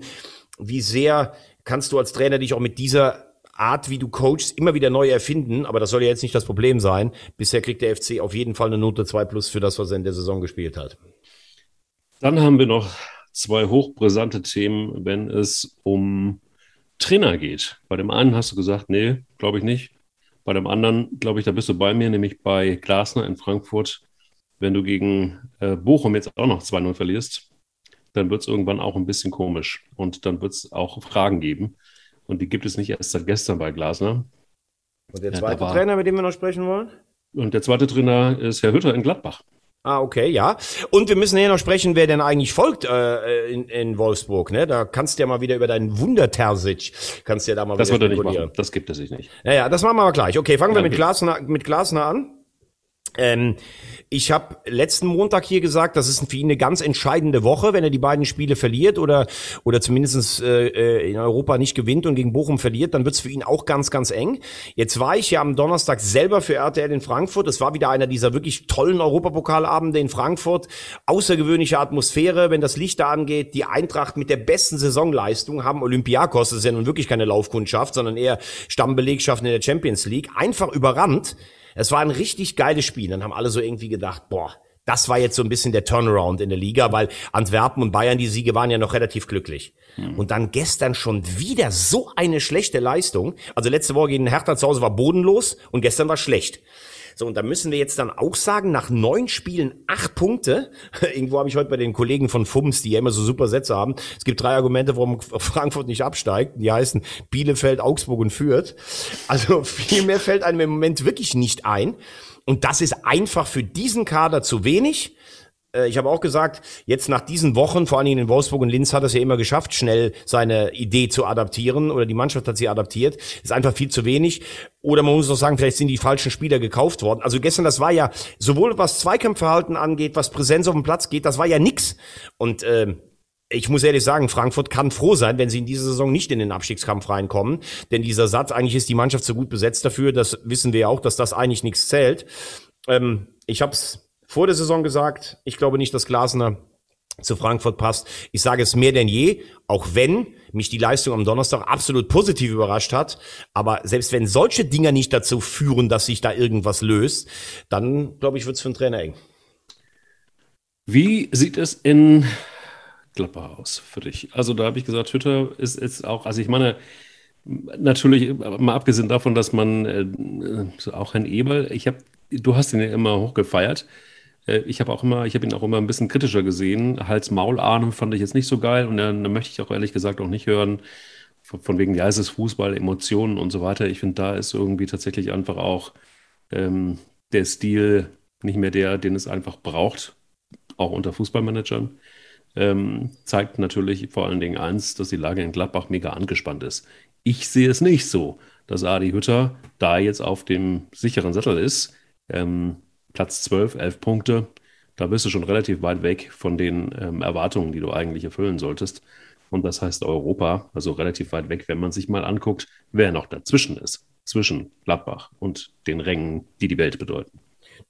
wie sehr kannst du als Trainer dich auch mit dieser Art, wie du coachst, immer wieder neu erfinden, aber das soll ja jetzt nicht das Problem sein. Bisher kriegt der FC auf jeden Fall eine Note 2 plus für das, was er in der Saison gespielt hat. Dann haben wir noch zwei hochbrisante Themen, wenn es um Trainer geht. Bei dem einen hast du gesagt, nee, glaube ich nicht. Bei dem anderen, glaube ich, da bist du bei mir, nämlich bei Glasner in Frankfurt. Wenn du gegen äh, Bochum jetzt auch noch 2-0 verlierst, dann wird es irgendwann auch ein bisschen komisch. Und dann wird es auch Fragen geben. Und die gibt es nicht erst seit gestern bei Glasner. Und der zweite ja, Trainer, mit dem wir noch sprechen wollen? Und der zweite Trainer ist Herr Hütter in Gladbach. Ah, okay, ja. Und wir müssen ja noch sprechen, wer denn eigentlich folgt äh, in, in Wolfsburg. Ne? Da kannst du ja mal wieder über deinen Wunder-Terzic, kannst du ja da mal das wird er nicht machen. Das gibt es sich nicht. Naja, das machen wir mal gleich. Okay, fangen wir mit Glasner, mit Glasner an. Ähm, ich habe letzten Montag hier gesagt, das ist für ihn eine ganz entscheidende Woche, wenn er die beiden Spiele verliert oder oder zumindest äh, äh, in Europa nicht gewinnt und gegen Bochum verliert, dann wird's für ihn auch ganz, ganz eng. Jetzt war ich ja am Donnerstag selber für RTL in Frankfurt. Es war wieder einer dieser wirklich tollen Europapokalabende in Frankfurt. Außergewöhnliche Atmosphäre, wenn das Licht da angeht. Die Eintracht mit der besten Saisonleistung haben Olympiakos, das ist ja nun wirklich keine Laufkundschaft, sondern eher Stammbelegschaften in der Champions League, einfach überrannt. Es war ein richtig geiles Spiel. Dann haben alle so irgendwie gedacht, boah, das war jetzt so ein bisschen der Turnaround in der Liga, weil Antwerpen und Bayern, die Siege waren ja noch relativ glücklich. Mhm. Und dann gestern schon wieder so eine schlechte Leistung. Also letzte Woche gegen Hertha zu Hause war bodenlos und gestern war schlecht. So, und da müssen wir jetzt dann auch sagen, nach neun Spielen acht Punkte. Irgendwo habe ich heute bei den Kollegen von FUMS, die ja immer so super Sätze haben. Es gibt drei Argumente, warum Frankfurt nicht absteigt. Die heißen Bielefeld, Augsburg und Fürth. Also viel mehr fällt einem im Moment wirklich nicht ein. Und das ist einfach für diesen Kader zu wenig. Äh, ich habe auch gesagt, jetzt nach diesen Wochen, vor allen Dingen in Wolfsburg und Linz, hat es ja immer geschafft, schnell seine Idee zu adaptieren oder die Mannschaft hat sie adaptiert. Ist einfach viel zu wenig. Oder man muss auch sagen, vielleicht sind die falschen Spieler gekauft worden. Also gestern, das war ja sowohl was Zweikampfverhalten angeht, was Präsenz auf dem Platz geht, das war ja nix. Und äh, ich muss ehrlich sagen, Frankfurt kann froh sein, wenn sie in dieser Saison nicht in den Abstiegskampf reinkommen. Denn dieser Satz, eigentlich ist die Mannschaft zu gut besetzt dafür, das wissen wir ja auch, dass das eigentlich nichts zählt. Ähm, ich habe es vor der Saison gesagt, ich glaube nicht, dass Glasner zu Frankfurt passt. Ich sage es mehr denn je, auch wenn mich die Leistung am Donnerstag absolut positiv überrascht hat. Aber selbst wenn solche Dinger nicht dazu führen, dass sich da irgendwas löst, dann glaube ich, wird es für den Trainer eng. Wie sieht es in Gladbach aus für dich? Also da habe ich gesagt, Hütter ist jetzt auch, also ich meine, natürlich mal abgesehen davon, dass man äh, auch Herrn Eberl, ich habe, du hast ihn ja immer hochgefeiert. Äh, ich habe auch immer, ich habe ihn auch immer ein bisschen kritischer gesehen. Hals-Maul-Ahnen fand ich jetzt nicht so geil und dann, dann möchte ich auch ehrlich gesagt auch nicht hören, von, von wegen, ja, es ist Fußball, Emotionen und so weiter. Ich finde, da ist irgendwie tatsächlich einfach auch ähm, der Stil nicht mehr der, den es einfach braucht, auch unter Fußballmanagern. Ähm, zeigt natürlich vor allen Dingen eins, dass die Lage in Gladbach mega angespannt ist. Ich sehe es nicht so, dass Adi Hütter da jetzt auf dem sicheren Sattel ist Ähm, Platz 12, 11 Punkte. Da bist du schon relativ weit weg von den ähm, Erwartungen, die du eigentlich erfüllen solltest. Und das heißt Europa, also relativ weit weg, wenn man sich mal anguckt, wer noch dazwischen ist, zwischen Gladbach und den Rängen, die die Welt bedeuten.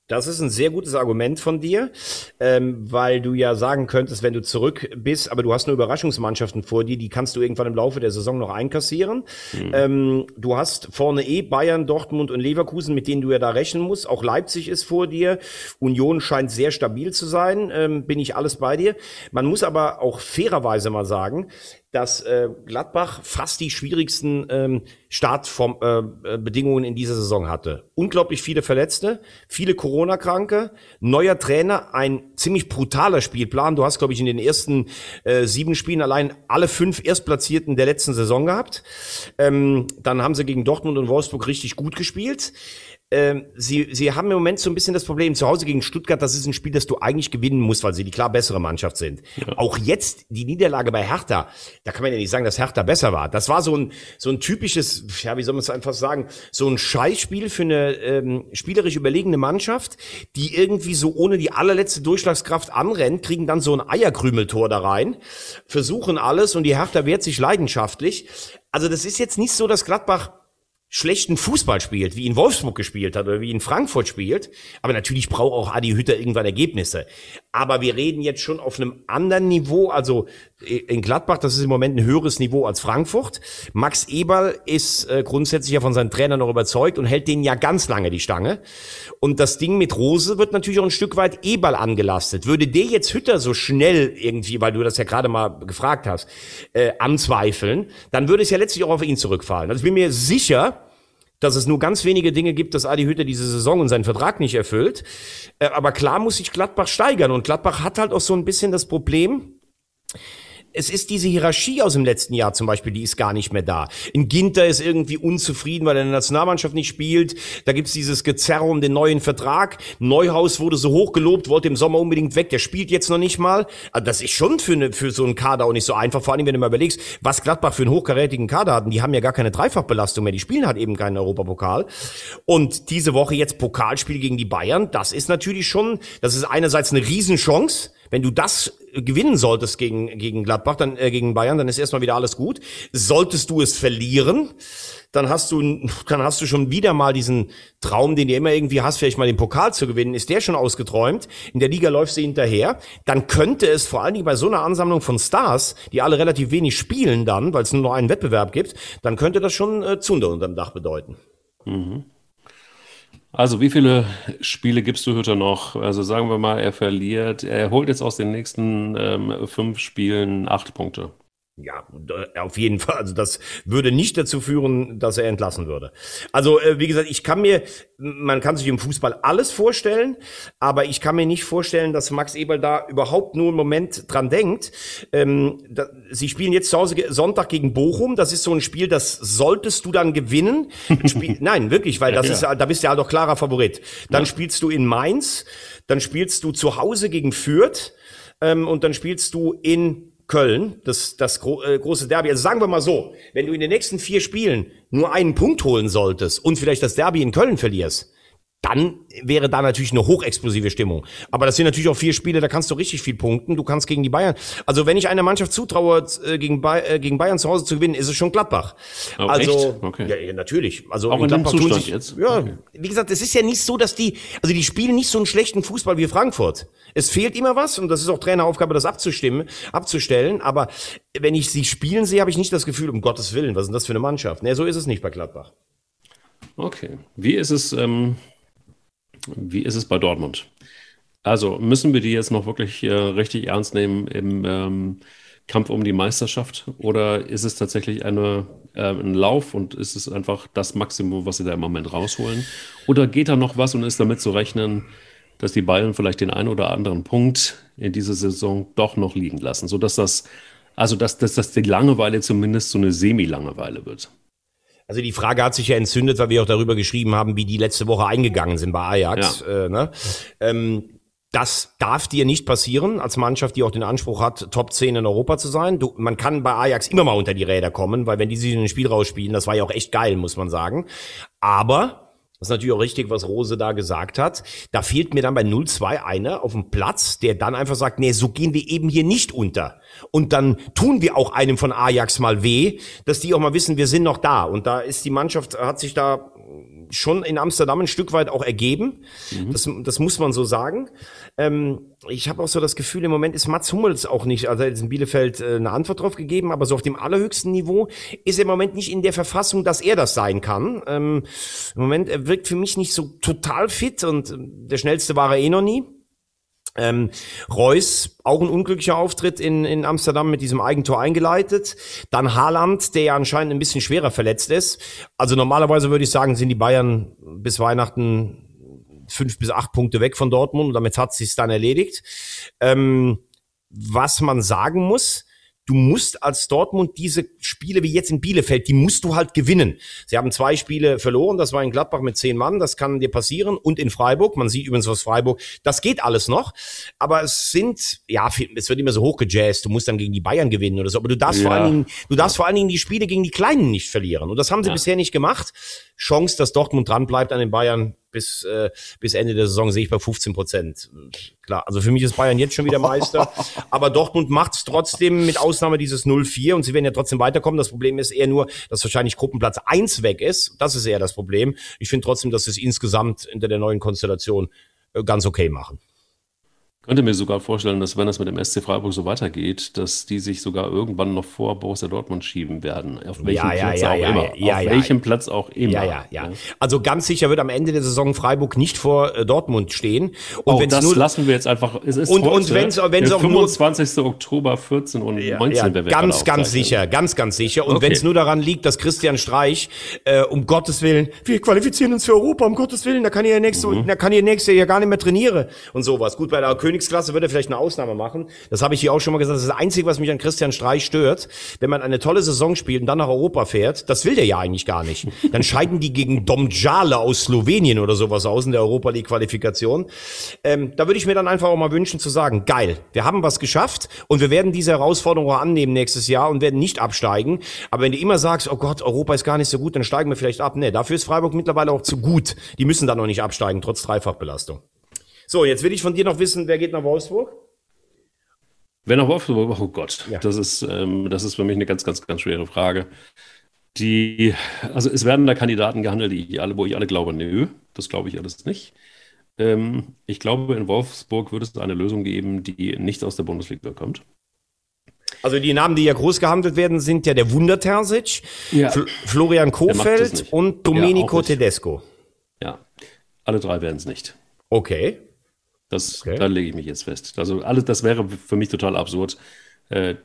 Das ist ein sehr gutes Argument von dir, ähm, weil du ja sagen könntest, wenn du zurück bist, aber du hast nur Überraschungsmannschaften vor dir, die kannst du irgendwann im Laufe der Saison noch einkassieren. Mhm. Ähm, du hast vorne eh Bayern, Dortmund und Leverkusen, mit denen du ja da rechnen musst. Auch Leipzig ist vor dir. Union scheint sehr stabil zu sein. Ähm, bin ich alles bei dir. Man muss aber auch fairerweise mal sagen, dass äh, Gladbach fast die schwierigsten ähm, Startbedingungen äh, in dieser Saison hatte. Unglaublich viele Verletzte, viele Corona-Kranke, neuer Trainer, ein ziemlich brutaler Spielplan. Du hast, glaube ich, in den ersten äh, sieben Spielen allein alle fünf Erstplatzierten der letzten Saison gehabt. Ähm, dann haben sie gegen Dortmund und Wolfsburg richtig gut gespielt ähm, sie, sie haben im Moment so ein bisschen das Problem, zu Hause gegen Stuttgart, das ist ein Spiel, das du eigentlich gewinnen musst, weil sie die klar bessere Mannschaft sind. Ja. Auch jetzt die Niederlage bei Hertha, da kann man ja nicht sagen, dass Hertha besser war. Das war so ein, so ein typisches, ja, wie soll man es einfach sagen, so ein Scheißspiel für eine ähm, spielerisch überlegene Mannschaft, die irgendwie so ohne die allerletzte Durchschlagskraft anrennt, kriegen dann so ein Eierkrümeltor da rein, versuchen alles und die Hertha wehrt sich leidenschaftlich. Also das ist jetzt nicht so, dass Gladbach schlechten Fußball spielt, wie in Wolfsburg gespielt hat oder wie in Frankfurt spielt. Aber natürlich braucht auch Adi Hütter irgendwann Ergebnisse. Aber wir reden jetzt schon auf einem anderen Niveau. Also in Gladbach, das ist im Moment ein höheres Niveau als Frankfurt. Max Eberl ist äh, grundsätzlich ja von seinen Trainern noch überzeugt und hält denen ja ganz lange die Stange. Und das Ding mit Rose wird natürlich auch ein Stück weit Eberl angelastet. Würde der jetzt Hütter so schnell irgendwie, weil du das ja gerade mal gefragt hast, äh, anzweifeln, dann würde es ja letztlich auch auf ihn zurückfallen. Also ich bin mir sicher, dass es nur ganz wenige Dinge gibt, dass Adi Hütter diese Saison und seinen Vertrag nicht erfüllt. Äh, aber klar muss sich Gladbach steigern. Und Gladbach hat halt auch so ein bisschen das Problem, es ist diese Hierarchie aus dem letzten Jahr zum Beispiel, die ist gar nicht mehr da. In Ginter ist irgendwie unzufrieden, weil er in der Nationalmannschaft nicht spielt. Da gibt's dieses Gezerre um den neuen Vertrag. Neuhaus wurde so hoch gelobt, wollte im Sommer unbedingt weg. Der spielt jetzt noch nicht mal. Also das ist schon für, eine, für so einen Kader auch nicht so einfach. Vor allem, wenn du mal überlegst, was Gladbach für einen hochkarätigen Kader hatten. Die haben ja gar keine Dreifachbelastung mehr. Die spielen halt eben keinen Europapokal. Und diese Woche jetzt Pokalspiel gegen die Bayern. Das ist natürlich schon, das ist einerseits eine Riesenchance wenn du das gewinnen solltest gegen, gegen Gladbach, dann, äh, gegen Bayern, dann ist erstmal wieder alles gut. Solltest du es verlieren, dann hast du, dann hast du schon wieder mal diesen Traum, den du immer irgendwie hast, vielleicht mal den Pokal zu gewinnen. Ist der schon ausgeträumt? In der Liga läufst du hinterher. Dann könnte es vor allen Dingen bei so einer Ansammlung von Stars, die alle relativ wenig spielen dann, weil es nur noch einen Wettbewerb gibt, dann könnte das schon äh, Zunder unterm Dach bedeuten. Mhm. Also, wie viele Spiele gibst du Hütter noch? Also, sagen wir mal, er verliert, er holt jetzt aus den nächsten ähm, fünf Spielen acht Punkte. Ja, auf jeden Fall. Also das würde nicht dazu führen, dass er entlassen würde. Also äh, wie gesagt, ich kann mir, man kann sich im Fußball alles vorstellen, aber ich kann mir nicht vorstellen, dass Max Eberl da überhaupt nur einen Moment dran denkt. Ähm, da, sie spielen jetzt zu Hause Sonntag gegen Bochum. Das ist so ein Spiel, das solltest du dann gewinnen. Spiel, nein, wirklich, weil das ja, ist, da bist du ja doch klarer Favorit. Dann ja. spielst du in Mainz, dann spielst du zu Hause gegen Fürth ähm, und dann spielst du in Köln, das, das gro äh, große Derby. Also sagen wir mal so, wenn du in den nächsten vier Spielen nur einen Punkt holen solltest und vielleicht das Derby in Köln verlierst, dann wäre da natürlich eine hochexplosive Stimmung. Aber das sind natürlich auch vier Spiele, da kannst du richtig viel punkten. Du kannst gegen die Bayern. Also wenn ich einer Mannschaft zutraue, äh, gegen, äh, gegen Bayern zu Hause zu gewinnen, ist es schon Gladbach. Oh, also okay. ja, natürlich. Also auch in, in Zustand sich, jetzt. Ja, okay. wie gesagt, es ist ja nicht so, dass die, also die spielen nicht so einen schlechten Fußball wie Frankfurt. Es fehlt immer was und das ist auch Traineraufgabe, das abzustimmen, abzustellen. Aber wenn ich sie spielen sehe, habe ich nicht das Gefühl, um Gottes Willen, was ist denn das für eine Mannschaft? Nee, so ist es nicht bei Gladbach. Okay. Wie ist es? Ähm wie ist es bei Dortmund? Also müssen wir die jetzt noch wirklich äh, richtig ernst nehmen im ähm, Kampf um die Meisterschaft oder ist es tatsächlich eine, äh, ein Lauf und ist es einfach das Maximum, was sie da im Moment rausholen? Oder geht da noch was und ist damit zu rechnen, dass die Bayern vielleicht den einen oder anderen Punkt in dieser Saison doch noch liegen lassen, sodass das, also dass, dass, dass die Langeweile zumindest so eine Semi-Langeweile wird? Also die Frage hat sich ja entzündet, weil wir auch darüber geschrieben haben, wie die letzte Woche eingegangen sind bei Ajax. Ja. Äh, ne? ähm, das darf dir nicht passieren, als Mannschaft, die auch den Anspruch hat, Top 10 in Europa zu sein. Du, man kann bei Ajax immer mal unter die Räder kommen, weil wenn die sich in ein Spiel rausspielen, das war ja auch echt geil, muss man sagen. Aber Das ist natürlich auch richtig, was Rose da gesagt hat. Da fehlt mir dann bei 0-2 einer auf dem Platz, der dann einfach sagt, nee, so gehen wir eben hier nicht unter. Und dann tun wir auch einem von Ajax mal weh, dass die auch mal wissen, wir sind noch da. Und da ist die Mannschaft, hat sich da schon in Amsterdam ein Stück weit auch ergeben. Mhm. Das, das muss man so sagen. Ähm, ich habe auch so das Gefühl, im Moment ist Mats Hummels auch nicht, also jetzt in Bielefeld äh, eine Antwort drauf gegeben, aber so auf dem allerhöchsten Niveau ist er im Moment nicht in der Verfassung, dass er das sein kann. Ähm, Im Moment er wirkt für mich nicht so total fit und äh, der schnellste war er eh noch nie. Ähm, Reus, auch ein unglücklicher Auftritt in, in Amsterdam mit diesem Eigentor eingeleitet. Dann Haaland, der ja anscheinend ein bisschen schwerer verletzt ist. Also normalerweise würde ich sagen, sind die Bayern bis Weihnachten fünf bis acht Punkte weg von Dortmund und damit hat sich's dann erledigt. Ähm, was man sagen muss, du musst als Dortmund diese Spiele wie jetzt in Bielefeld, die musst du halt gewinnen. Sie haben zwei Spiele verloren, das war in Gladbach mit zehn Mann, das kann dir passieren und in Freiburg, man sieht übrigens aus Freiburg, das geht alles noch, aber es sind, ja, es wird immer so hochgejazzt, du musst dann gegen die Bayern gewinnen oder so, aber du darfst ja. vor allen Dingen, du darfst vor allen Dingen die Spiele gegen die Kleinen nicht verlieren und das haben sie ja. bisher nicht gemacht. Chance, dass Dortmund dran bleibt an den Bayern bis, äh, bis Ende der Saison sehe ich bei 15 Prozent. Klar, also für mich ist Bayern jetzt schon wieder Meister, aber Dortmund macht es trotzdem mit Ausnahme dieses 0-4 und sie werden ja trotzdem weiterkommen. Das Problem ist eher nur, dass wahrscheinlich Gruppenplatz 1 weg ist. Das ist eher das Problem. Ich finde trotzdem, dass sie es insgesamt hinter der neuen Konstellation äh, ganz okay machen könnte mir sogar vorstellen, dass wenn das mit dem SC Freiburg so weitergeht, dass die sich sogar irgendwann noch vor Borussia Dortmund schieben werden. Auf welchem ja, ja, Platz ja, auch immer. Auf welchem Platz auch immer. Ja, ja, ja. Also ganz sicher wird am Ende der Saison Freiburg nicht vor äh, Dortmund stehen. Und oh, das nur, lassen wir jetzt einfach. Es ist und, heute, und wenn's, wenn's auch 25. Nur, Oktober 14 und ja, 19. Ja, ganz, ganz sicher, ganz, ganz sicher. Und okay. wenn es nur daran liegt, dass Christian Streich, äh, um Gottes Willen, wir qualifizieren uns für Europa, um Gottes Willen, da kann ja nächste, mhm. da kann ich nächste Jahr gar nicht mehr trainieren und sowas. Gut, bei der Königsklasse wird er vielleicht eine Ausnahme machen. Das habe ich hier auch schon mal gesagt. Das ist das Einzige, was mich an Christian Streich stört. Wenn man eine tolle Saison spielt und dann nach Europa fährt, das will der ja eigentlich gar nicht. Dann scheiden die gegen Domjale aus Slowenien oder sowas aus in der Europa League Qualifikation. Ähm, da würde ich mir dann einfach auch mal wünschen zu sagen, geil, wir haben was geschafft und wir werden diese Herausforderung auch annehmen nächstes Jahr und werden nicht absteigen. Aber wenn du immer sagst, oh Gott, Europa ist gar nicht so gut, dann steigen wir vielleicht ab. Nee, dafür ist Freiburg mittlerweile auch zu gut. Die müssen dann noch nicht absteigen, trotz Dreifachbelastung. So, jetzt will ich von dir noch wissen, wer geht nach Wolfsburg? Wer nach Wolfsburg? Oh Gott, ja. das, ist, ähm, das ist für mich eine ganz, ganz, ganz schwere Frage. Die, also es werden da Kandidaten gehandelt, die ich alle, wo ich alle glaube, nö, das glaube ich alles nicht. Ähm, ich glaube, in Wolfsburg wird es eine Lösung geben, die nicht aus der Bundesliga kommt. Also die Namen, die ja groß gehandelt werden, sind ja der Wunder Terzic, ja. Florian Kofeld und Domenico ja, Tedesco. Ja, alle drei werden es nicht. Okay. Das, okay. Da lege ich mich jetzt fest. Also alles, das wäre für mich total absurd. Äh,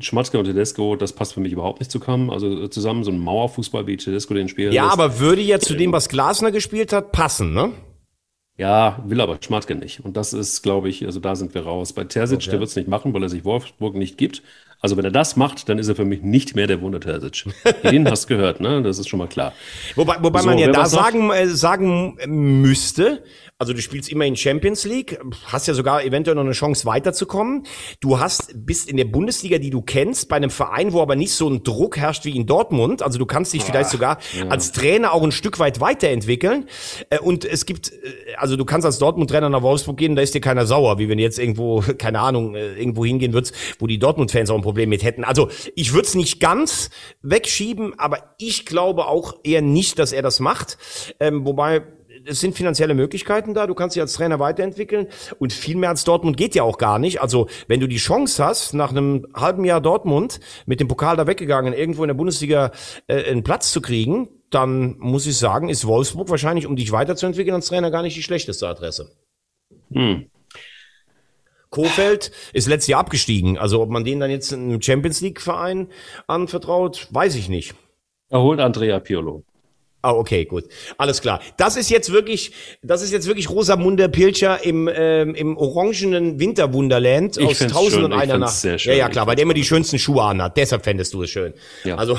Schmatzke und Tedesco, das passt für mich überhaupt nicht zu kommen. Also zusammen so ein Mauerfußball wie Tedesco den spielen. Ja, lässt. aber würde ja zu dem, was Glasner gespielt hat, passen, ne? Ja, will aber Schmatzke nicht. Und das ist, glaube ich, also da sind wir raus. Bei Terzic, okay. der wird es nicht machen, weil er sich Wolfsburg nicht gibt. Also wenn er das macht, dann ist er für mich nicht mehr der Wunder Terzic. Den hast du gehört, ne? Das ist schon mal klar. Wobei, wobei so, man ja da sagen, äh, sagen müsste, also du spielst immer in Champions League, hast ja sogar eventuell noch eine Chance weiterzukommen. Du hast, bist in der Bundesliga, die du kennst, bei einem Verein, wo aber nicht so ein Druck herrscht wie in Dortmund. Also du kannst dich Ach, vielleicht sogar ja. als Trainer auch ein Stück weit weiterentwickeln. Äh, und es gibt, äh, also du kannst als Dortmund-Trainer nach Wolfsburg gehen, da ist dir keiner sauer, wie wenn du jetzt irgendwo, keine Ahnung, äh, irgendwo hingehen würdest, wo die Dortmund-Fans auch ein Problem mit hätten. Also ich würde es nicht ganz wegschieben, aber ich glaube auch eher nicht, dass er das macht. Ähm, wobei es sind finanzielle Möglichkeiten da, du kannst dich als Trainer weiterentwickeln und viel mehr als Dortmund geht ja auch gar nicht. Also wenn du die Chance hast, nach einem halben Jahr Dortmund mit dem Pokal da weggegangen, irgendwo in der Bundesliga äh, einen Platz zu kriegen, dann muss ich sagen, ist Wolfsburg wahrscheinlich, um dich weiterzuentwickeln als Trainer, gar nicht die schlechteste Adresse. Hm. Kofeld ist letztes Jahr abgestiegen. Also ob man den dann jetzt einem Champions League Verein anvertraut, weiß ich nicht. Er holt Andrea Pirlo. Ah, okay, gut. Alles klar. Das ist jetzt wirklich, das ist jetzt wirklich Rosamunde Pilcher im, ähm, im orangenen Winterwunderland ich aus Tausend und einer Nacht. Ja, ja, klar, weil der immer die schönsten Schuhe anhat. Deshalb fändest du es schön. Ja. Also.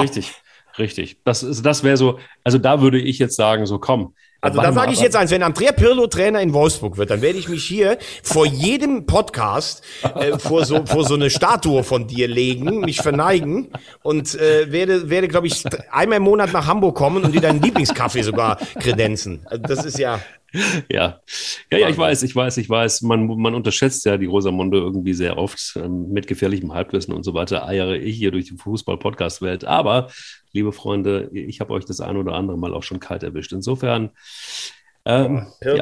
richtig. Richtig. Das, das wäre so, also da würde ich jetzt sagen, so komm, also da sage ich jetzt eins, wenn Andrea Pirlo Trainer in Wolfsburg wird, dann werde ich mich hier vor jedem Podcast äh, vor, so, vor so eine Statue von dir legen, mich verneigen und äh, werde, werde glaube ich, einmal im Monat nach Hamburg kommen und dir deinen Lieblingskaffee sogar kredenzen. Also das ist ja... Ja. ja, ja, ich weiß, ich weiß, ich weiß. Man, man unterschätzt ja die Rosamunde irgendwie sehr oft ähm, mit gefährlichem Halbwissen und so weiter. Eiere ich hier durch die Fußball-Podcast-Welt. Aber, liebe Freunde, ich habe euch das ein oder andere Mal auch schon kalt erwischt. Insofern. Ähm, ja.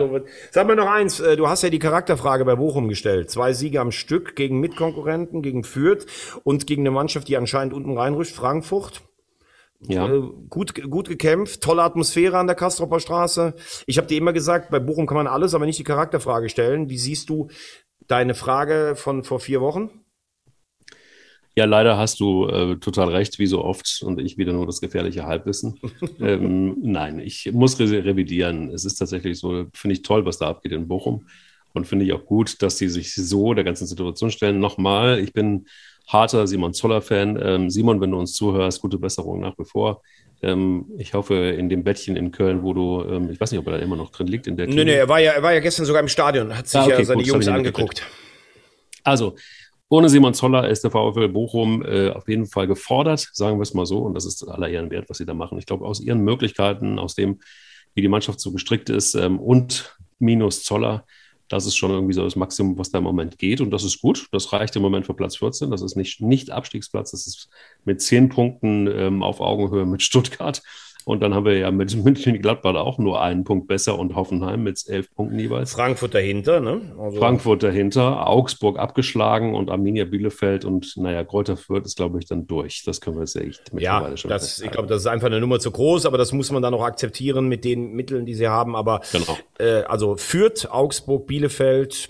Sag mir noch eins, äh, du hast ja die Charakterfrage bei Bochum gestellt. Zwei Siege am Stück gegen Mitkonkurrenten, gegen Fürth und gegen eine Mannschaft, die anscheinend unten reinrückt, Frankfurt. Ja. Äh, gut, gut gekämpft, tolle Atmosphäre an der Kastropper Straße. Ich habe dir immer gesagt, bei Bochum kann man alles, aber nicht die Charakterfrage stellen. Wie siehst du deine Frage von vor vier Wochen? Ja, leider hast du äh, total recht, wie so oft, und ich wieder nur das gefährliche Halbwissen. ähm, nein, ich muss re revidieren. Es ist tatsächlich so, finde ich toll, was da abgeht in Bochum. Und finde ich auch gut, dass die sich so der ganzen Situation stellen. Nochmal, ich bin harter Simon Zoller-Fan. Ähm, Simon, wenn du uns zuhörst, gute Besserung nach wie vor. Ähm, ich hoffe, in dem Bettchen in Köln, wo du, ähm, ich weiß nicht, ob er da immer noch drin liegt in der Klinik. Nee, nee, er war ja, er war ja gestern sogar im Stadion, hat sich ah, okay, ja seine gut, Jungs angeguckt. Also, ohne Simon Zoller ist der VfL Bochum äh, auf jeden Fall gefordert, sagen wir es mal so. Und das ist aller Ehren wert, was sie da machen. Ich glaube, aus ihren Möglichkeiten, aus dem, wie die Mannschaft so gestrickt ist ähm, und minus Zoller, das ist schon irgendwie so das Maximum, was da im Moment geht. Und das ist gut. Das reicht im Moment für Platz 14. Das ist nicht, nicht Abstiegsplatz. Das ist mit zehn Punkten ähm, auf Augenhöhe mit Stuttgart. Und dann haben wir ja mit München Gladbach auch nur einen Punkt besser und Hoffenheim mit elf Punkten jeweils. Frankfurt dahinter, ne? Also Frankfurt dahinter, Augsburg abgeschlagen und Arminia Bielefeld und naja, Kräuter Fürth ist, glaube ich, dann durch. Das können wir jetzt echt mittlerweile ja, schon. Das, ich glaube, das ist einfach eine Nummer zu groß, aber das muss man dann auch akzeptieren mit den Mitteln, die sie haben. Aber genau. äh, also Fürth, Augsburg, Bielefeld,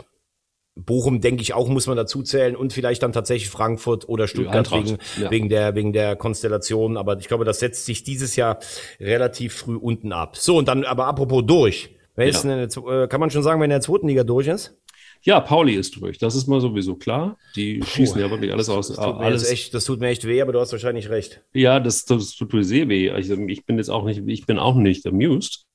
Bochum, denke ich auch, muss man dazu zählen und vielleicht dann tatsächlich Frankfurt oder Stuttgart wegen, ja. wegen, der, wegen der Konstellation. Aber ich glaube, das setzt sich dieses Jahr relativ früh unten ab. So, und dann aber apropos durch. Wer ist denn, äh, kann man schon sagen, wenn der zweiten Liga durch ist? Ja, Pauli ist durch. Das ist mal sowieso klar. Die Puh, schießen ja wirklich alles aus. Das tut, alles. Echt, das tut mir echt weh, aber du hast wahrscheinlich recht. Ja, das, das tut mir sehr weh. Also ich bin jetzt auch nicht, ich bin auch nicht amused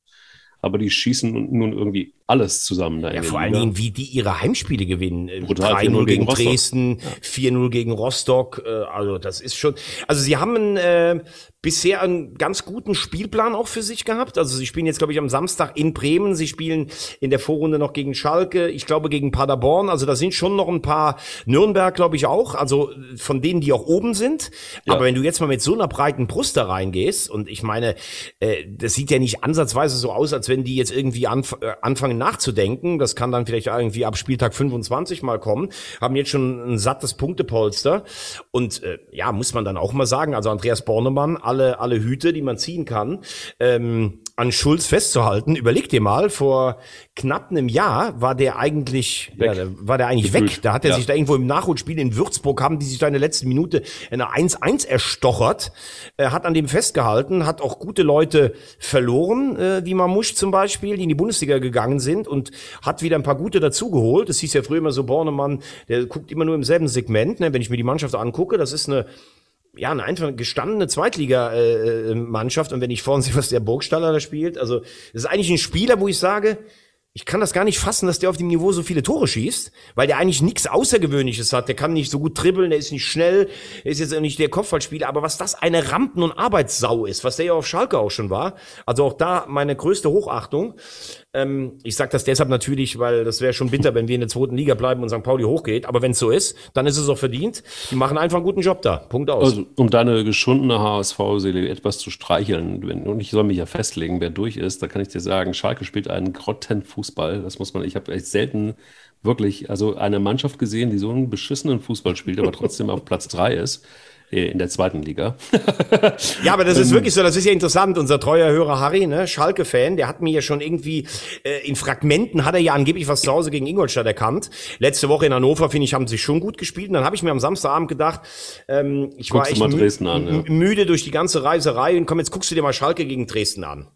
aber die schießen nun irgendwie alles zusammen da. Ja, vor allen Dingen, wie die ihre Heimspiele gewinnen. 3-0 gegen, gegen Dresden, ja. 4-0 gegen Rostock. Äh, also das ist schon. Also sie haben äh, bisher einen ganz guten Spielplan auch für sich gehabt. Also sie spielen jetzt, glaube ich, am Samstag in Bremen. Sie spielen in der Vorrunde noch gegen Schalke. Ich glaube gegen Paderborn. Also da sind schon noch ein paar Nürnberg, glaube ich auch. Also von denen, die auch oben sind. Ja. Aber wenn du jetzt mal mit so einer breiten Brust da reingehst und ich meine, äh, das sieht ja nicht ansatzweise so aus, als wenn die jetzt irgendwie anf äh, anfangen nachzudenken, das kann dann vielleicht irgendwie ab Spieltag 25 mal kommen, haben jetzt schon ein sattes Punktepolster. Und äh, ja, muss man dann auch mal sagen, also Andreas Bornemann, alle, alle Hüte, die man ziehen kann. Ähm, an Schulz festzuhalten. Überleg dir mal, vor knapp einem Jahr war der eigentlich, weg. ja, war der eigentlich Gefühlt. weg. Da hat er ja. sich da irgendwo im Nachholspiel in Würzburg, haben die sich da in der letzten Minute eine 1-1 erstochert, Er hat an dem festgehalten, hat auch gute Leute verloren, äh, wie Mamusch zum Beispiel, die in die Bundesliga gegangen sind und hat wieder ein paar gute dazugeholt. Das hieß ja früher immer so, Bornemann, der guckt immer nur im selben Segment, ne? wenn ich mir die Mannschaft angucke, das ist eine ja, eine einfach gestandene Zweitliga-Mannschaft. Äh, und wenn ich vorhin sehe, was der Burgstaller da spielt, also das ist eigentlich ein Spieler, wo ich sage, ich kann das gar nicht fassen, dass der auf dem Niveau so viele Tore schießt, weil der eigentlich nichts Außergewöhnliches hat. Der kann nicht so gut dribbeln, der ist nicht schnell, der ist jetzt nicht der Kopfballspieler, aber was das eine Rampen- und Arbeitssau ist, was der ja auf Schalke auch schon war, also auch da meine größte Hochachtung. Ähm, ich sage das deshalb natürlich, weil das wäre schon bitter, wenn wir in der zweiten Liga bleiben und St. Pauli hochgeht. Aber wenn es so ist, dann ist es auch verdient. Die machen einfach einen guten Job da. Punkt aus. Also, um deine geschundene HSV-Seele etwas zu streicheln, wenn, und ich soll mich ja festlegen, wer durch ist, da kann ich dir sagen, Schalke spielt einen Grottenfußball. Das muss man, ich habe echt selten wirklich, also eine Mannschaft gesehen, die so einen beschissenen Fußball spielt, aber trotzdem auf Platz drei ist. Äh, in der zweiten Liga. ja, aber das ist ähm, wirklich so, das ist ja interessant. Unser treuer Hörer Harry, ne, Schalke-Fan, der hat mir ja schon irgendwie äh, in Fragmenten hat er ja angeblich was zu Hause gegen Ingolstadt erkannt. Letzte Woche in Hannover, finde ich, haben sie schon gut gespielt. Und dann habe ich mir am Samstagabend gedacht, ähm, ich Guckst war echt an, ja. müde durch die ganze Reiserei und komm, jetzt guckst du dir mal Schalke gegen Dresden an.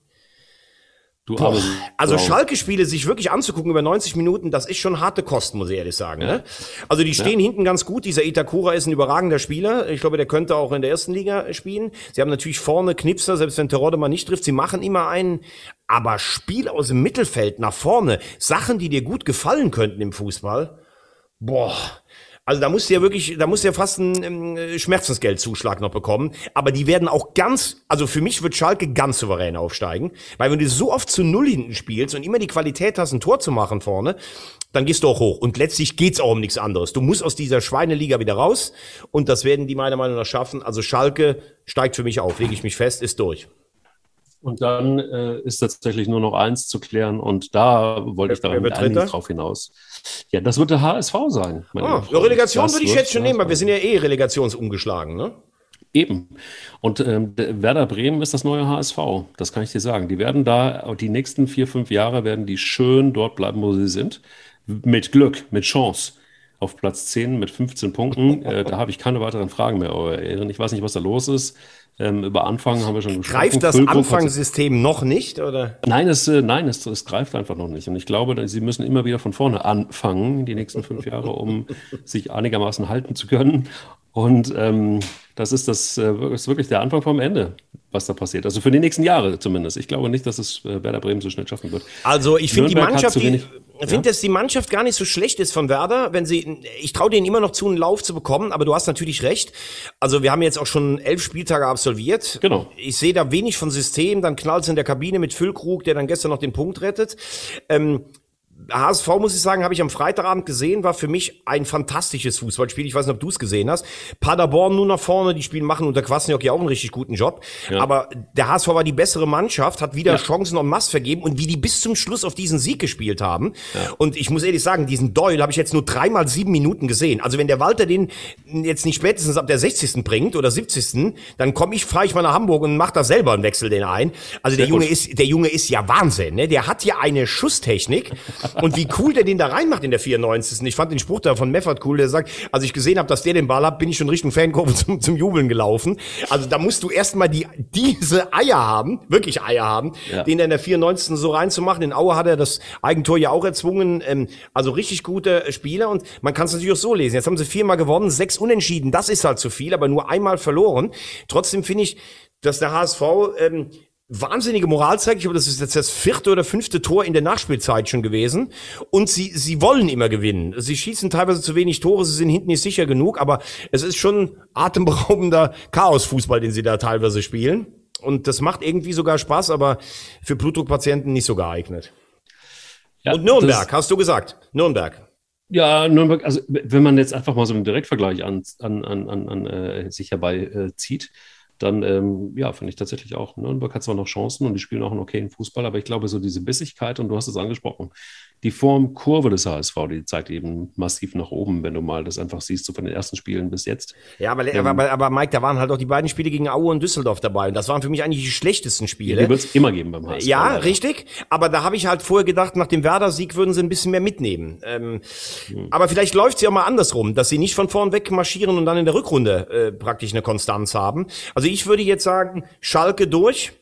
Du Boah, also Schalke-Spiele sich wirklich anzugucken über 90 Minuten, das ist schon harte Kost, muss ich ehrlich sagen. Ja. Ne? Also die stehen ja. hinten ganz gut. Dieser Itakura ist ein überragender Spieler. Ich glaube, der könnte auch in der ersten Liga spielen. Sie haben natürlich vorne Knipser, selbst wenn Terodde mal nicht trifft. Sie machen immer einen. Aber Spiel aus dem Mittelfeld nach vorne, Sachen, die dir gut gefallen könnten im Fußball, boah, also da musst du ja wirklich, da musst du ja fast einen ähm, Schmerzensgeldzuschlag noch bekommen. Aber die werden auch ganz, also für mich wird Schalke ganz souverän aufsteigen. Weil wenn du so oft zu Null hinten spielst und immer die Qualität hast, ein Tor zu machen vorne, dann gehst du auch hoch. Und letztlich geht's auch um nichts anderes. Du musst aus dieser Schweineliga wieder raus. Und das werden die meiner Meinung nach schaffen. Also Schalke steigt für mich auf, lege ich mich fest, ist durch. Und dann äh, ist tatsächlich nur noch eins zu klären und da wollte ich da eigentlich drauf hinaus. Ja, das wird der HSV sein. Ah, Relegation würde ich jetzt schon nehmen, weil wir sind ja eh relegationsungeschlagen, ne? Eben. Und ähm, Werder Bremen ist das neue HSV. Das kann ich dir sagen. Die werden da, die nächsten vier, fünf Jahre werden die schön dort bleiben, wo sie sind. Mit Glück, mit Chance. Auf Platz 10 mit 15 Punkten. äh, da habe ich keine weiteren Fragen mehr. Ich weiß nicht, was da los ist. Ähm, über Anfang haben wir schon gesprochen. Greift das Anfangssystem noch nicht, oder? Nein, es, äh, nein es, es greift einfach noch nicht. Und ich glaube, sie müssen immer wieder von vorne anfangen, die nächsten fünf Jahre, um sich einigermaßen halten zu können. Und ähm, das ist das äh, ist wirklich der Anfang vom Ende, was da passiert. Also für die nächsten Jahre zumindest. Ich glaube nicht, dass es äh, Werder Bremen so schnell schaffen wird. Also ich finde die Mannschaft, die, ich finde, dass die Mannschaft gar nicht so schlecht ist von Werder, wenn sie, ich traue denen immer noch zu, einen Lauf zu bekommen, aber du hast natürlich recht. Also wir haben jetzt auch schon elf Spieltage absolviert. Genau. Ich sehe da wenig von System, dann knallt es in der Kabine mit Füllkrug, der dann gestern noch den Punkt rettet. Ähm, HSV, muss ich sagen, habe ich am Freitagabend gesehen, war für mich ein fantastisches Fußballspiel. Ich weiß nicht, ob du es gesehen hast. Paderborn nur nach vorne, die Spiele machen unter Kwasniok ja auch einen richtig guten Job. Ja. Aber der HSV war die bessere Mannschaft, hat wieder ja. Chancen en masse vergeben und wie die bis zum Schluss auf diesen Sieg gespielt haben. Ja. Und ich muss ehrlich sagen, diesen Doyle habe ich jetzt nur dreimal sieben Minuten gesehen. Also wenn der Walter den jetzt nicht spätestens ab der 60. bringt oder 70. dann komme ich, fahre ich mal nach Hamburg und mache da selber einen Wechsel den ein. Also der Junge ist, der Junge ist ja Wahnsinn, ne? Der hat ja eine Schusstechnik. Und wie cool der den da reinmacht in der 94. Ich fand den Spruch da von Meffert cool, der sagt, als ich gesehen habe, dass der den Ball hat, bin ich schon Richtung Fankurve zum, zum Jubeln gelaufen. Also da musst du erstmal die, diese Eier haben, wirklich Eier haben, ja. den in der 94. so reinzumachen. In Aue hat er das Eigentor ja auch erzwungen. Ähm, also richtig gute Spieler und man kann es natürlich auch so lesen. Jetzt haben sie viermal gewonnen, sechs Unentschieden. Das ist halt zu viel, aber nur einmal verloren. Trotzdem finde ich, dass der HSV ähm, wahnsinnige Moral zeigt. Ich glaube, das ist jetzt das vierte oder fünfte Tor in der Nachspielzeit schon gewesen. Und sie, sie wollen immer gewinnen. Sie schießen teilweise zu wenig Tore, sie sind hinten nicht sicher genug, aber es ist schon atemberaubender Chaosfußball, den sie da teilweise spielen. Und das macht irgendwie sogar Spaß, aber für Blutdruckpatienten nicht so geeignet. Ja, Und Nürnberg, hast du gesagt. Nürnberg. Ja, Nürnberg, also wenn man jetzt einfach mal so einen Direktvergleich an, an, an, an äh, sich herbei äh, zieht, dann ähm, ja, finde ich tatsächlich auch, Nürnberg hat zwar noch Chancen und die spielen auch einen okayen Fußball, aber ich glaube, so diese Bissigkeit, und du hast es angesprochen, die Formkurve des HSV, die zeigt eben massiv nach oben, wenn du mal das einfach siehst, so von den ersten Spielen bis jetzt. Ja, aber, ähm, aber, aber Mike, da waren halt auch die beiden Spiele gegen Aue und Düsseldorf dabei. Und das waren für mich eigentlich die schlechtesten Spiele. Die wird es immer geben beim HSV. Ja, leider. richtig. Aber da habe ich halt vorher gedacht, nach dem Werder-Sieg würden sie ein bisschen mehr mitnehmen. Ähm, hm. Aber vielleicht läuft sie auch mal andersrum, dass sie nicht von vorn weg marschieren und dann in der Rückrunde äh, praktisch eine Konstanz haben. Also ich würde jetzt sagen, Schalke durch.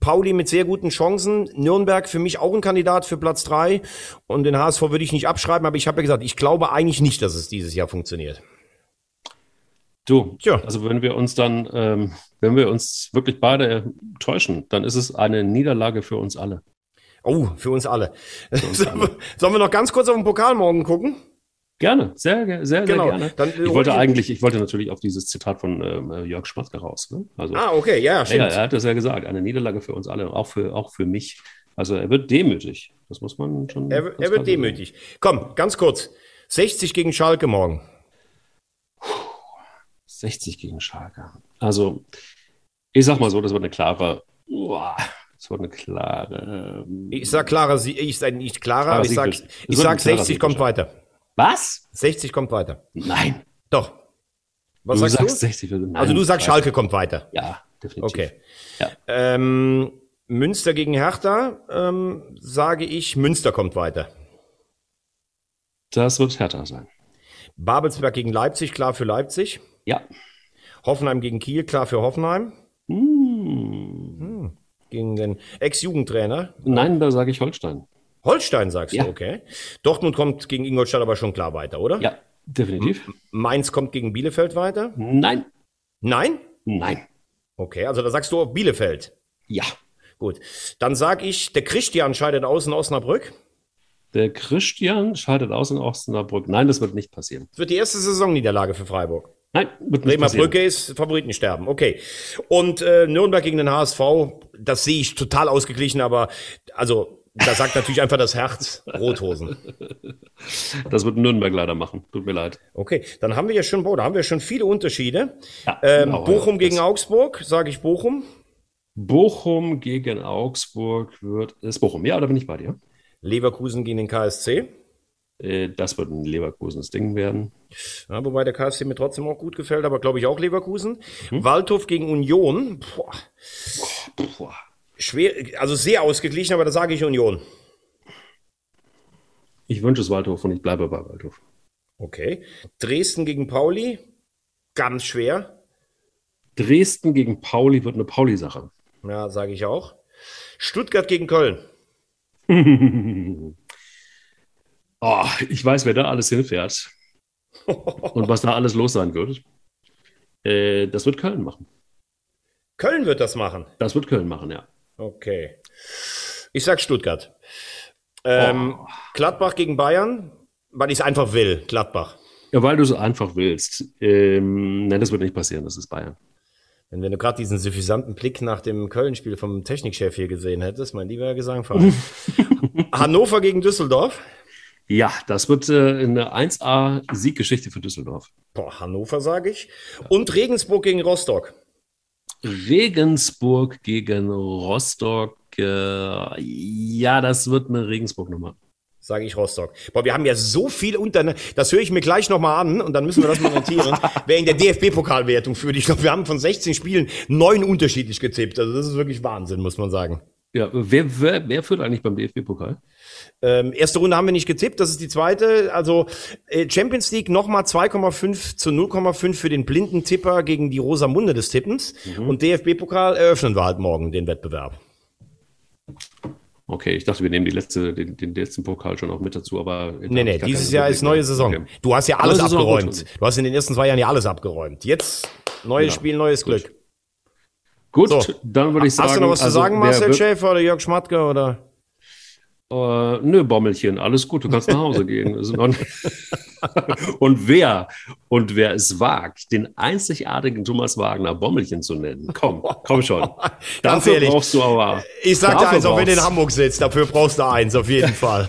Pauli mit sehr guten Chancen. Nürnberg für mich auch ein Kandidat für Platz drei. Und den HSV würde ich nicht abschreiben, aber ich habe ja gesagt, ich glaube eigentlich nicht, dass es dieses Jahr funktioniert. Du, Tja. also wenn wir uns dann, ähm, wenn wir uns wirklich beide täuschen, dann ist es eine Niederlage für uns alle. Oh, für uns alle. Für uns alle. Sollen wir noch ganz kurz auf den Pokal morgen gucken? Gerne, sehr, sehr, sehr genau. gerne. Dann, ich wollte eigentlich, ich wollte natürlich auf dieses Zitat von ähm, Jörg Schmatzke raus. Ne? Also, ah, okay, ja, stimmt. Ja, er hat das ja gesagt, eine Niederlage für uns alle, auch für, auch für mich. Also er wird demütig. Das muss man schon. Er, er wird demütig. Sagen. Komm, ganz kurz. 60 gegen Schalke morgen. 60 gegen Schalke. Also, ich sag mal so, das wird eine klare. Uah, das wird eine klare. Ähm, ich sag klarer, ich sag nicht klarer, aber ich sag, ich sag 60 kommt weiter. Was? 60 kommt weiter. Nein. Doch. Was du sagst, sagst du? 60. Nein, also du sagst, Schalke kommt weiter. Ja, definitiv. Okay. Ja. Ähm, Münster gegen Hertha, ähm, sage ich, Münster kommt weiter. Das wird Hertha sein. Babelsberg gegen Leipzig, klar für Leipzig. Ja. Hoffenheim gegen Kiel, klar für Hoffenheim. Hm. Hm. gegen den Ex-Jugendtrainer. Nein, da sage ich Holstein. Holstein sagst ja. du, okay. Dortmund kommt gegen Ingolstadt aber schon klar weiter, oder? Ja, definitiv. Mainz kommt gegen Bielefeld weiter? Nein. Nein? Nein. Okay, also da sagst du auf Bielefeld. Ja. Gut. Dann sage ich, der Christian scheidet aus in Osnabrück. Der Christian scheidet aus in Osnabrück. Nein, das wird nicht passieren. Das wird die erste Saisonniederlage für Freiburg. Nein, wird nicht Bremer passieren. Brücke ist Favoritensterben. Okay. Und äh, Nürnberg gegen den HSV, das sehe ich total ausgeglichen, aber also da sagt natürlich einfach das Herz Rothosen. Das wird Nürnberg leider machen. Tut mir leid. Okay, dann haben wir ja schon, boah, da haben wir schon viele Unterschiede. Ja, ähm, genau, Bochum gegen Augsburg, sage ich Bochum. Bochum gegen Augsburg wird es Bochum. Ja, da bin ich bei dir. Leverkusen gegen den KSC. Äh, das wird ein Leverkusens Ding werden. Ja, wobei der KSC mir trotzdem auch gut gefällt, aber glaube ich auch Leverkusen. Mhm. Waldhof gegen Union. Boah, boah. Schwer, also sehr ausgeglichen, aber da sage ich Union. Ich wünsche es Waldhof und ich bleibe bei Waldhof. Okay. Dresden gegen Pauli, ganz schwer. Dresden gegen Pauli wird eine Pauli-Sache. Ja, sage ich auch. Stuttgart gegen Köln. oh, ich weiß, wer da alles hinfährt und was da alles los sein wird. Äh, das wird Köln machen. Köln wird das machen. Das wird Köln machen, ja. Okay. Ich sag Stuttgart. Ähm, oh. Gladbach gegen Bayern, weil ich es einfach will. Gladbach. Ja, weil du es einfach willst. Ähm, nein, das wird nicht passieren. Das ist Bayern. Denn wenn du gerade diesen suffisanten Blick nach dem Köln-Spiel vom Technikchef hier gesehen hättest, mein lieber Gesangverein. Hannover gegen Düsseldorf. Ja, das wird äh, eine 1A-Sieggeschichte für Düsseldorf. Boah, Hannover sage ich. Und Regensburg gegen Rostock. Regensburg gegen Rostock. Äh, ja, das wird eine Regensburg-Nummer. Sage ich Rostock. Boah, wir haben ja so viel unter. Das höre ich mir gleich nochmal an und dann müssen wir das mal notieren. wer in der DFB-Pokalwertung führt. Ich glaube, wir haben von 16 Spielen neun unterschiedlich getippt. Also das ist wirklich Wahnsinn, muss man sagen. Ja, wer, wer, wer führt eigentlich beim DFB-Pokal? Ähm, erste Runde haben wir nicht getippt, das ist die zweite. Also äh, Champions League nochmal 2,5 zu 0,5 für den blinden Tipper gegen die Rosamunde des Tippens. Mhm. Und DFB-Pokal eröffnen wir halt morgen den Wettbewerb. Okay, ich dachte, wir nehmen die letzte, den, den letzten Pokal schon auch mit dazu, aber. Nee, nee, dieses Jahr ist neue Saison. Okay. Du hast ja alles abgeräumt. Du hast in den ersten zwei Jahren ja alles abgeräumt. Jetzt neues ja, Spiel, neues gut. Glück. Gut, so. dann würde ich sagen. Hast du noch was also, zu sagen, Marcel Schäfer oder Jörg Schmatke oder? Uh, nö, Bommelchen, alles gut, du kannst nach Hause gehen. und wer, und wer es wagt, den einzigartigen Thomas Wagner Bommelchen zu nennen, komm, komm schon. dafür ehrlich, brauchst du aber. Ich sag dir eins, auch wenn du in Hamburg sitzt, dafür brauchst du eins, auf jeden Fall.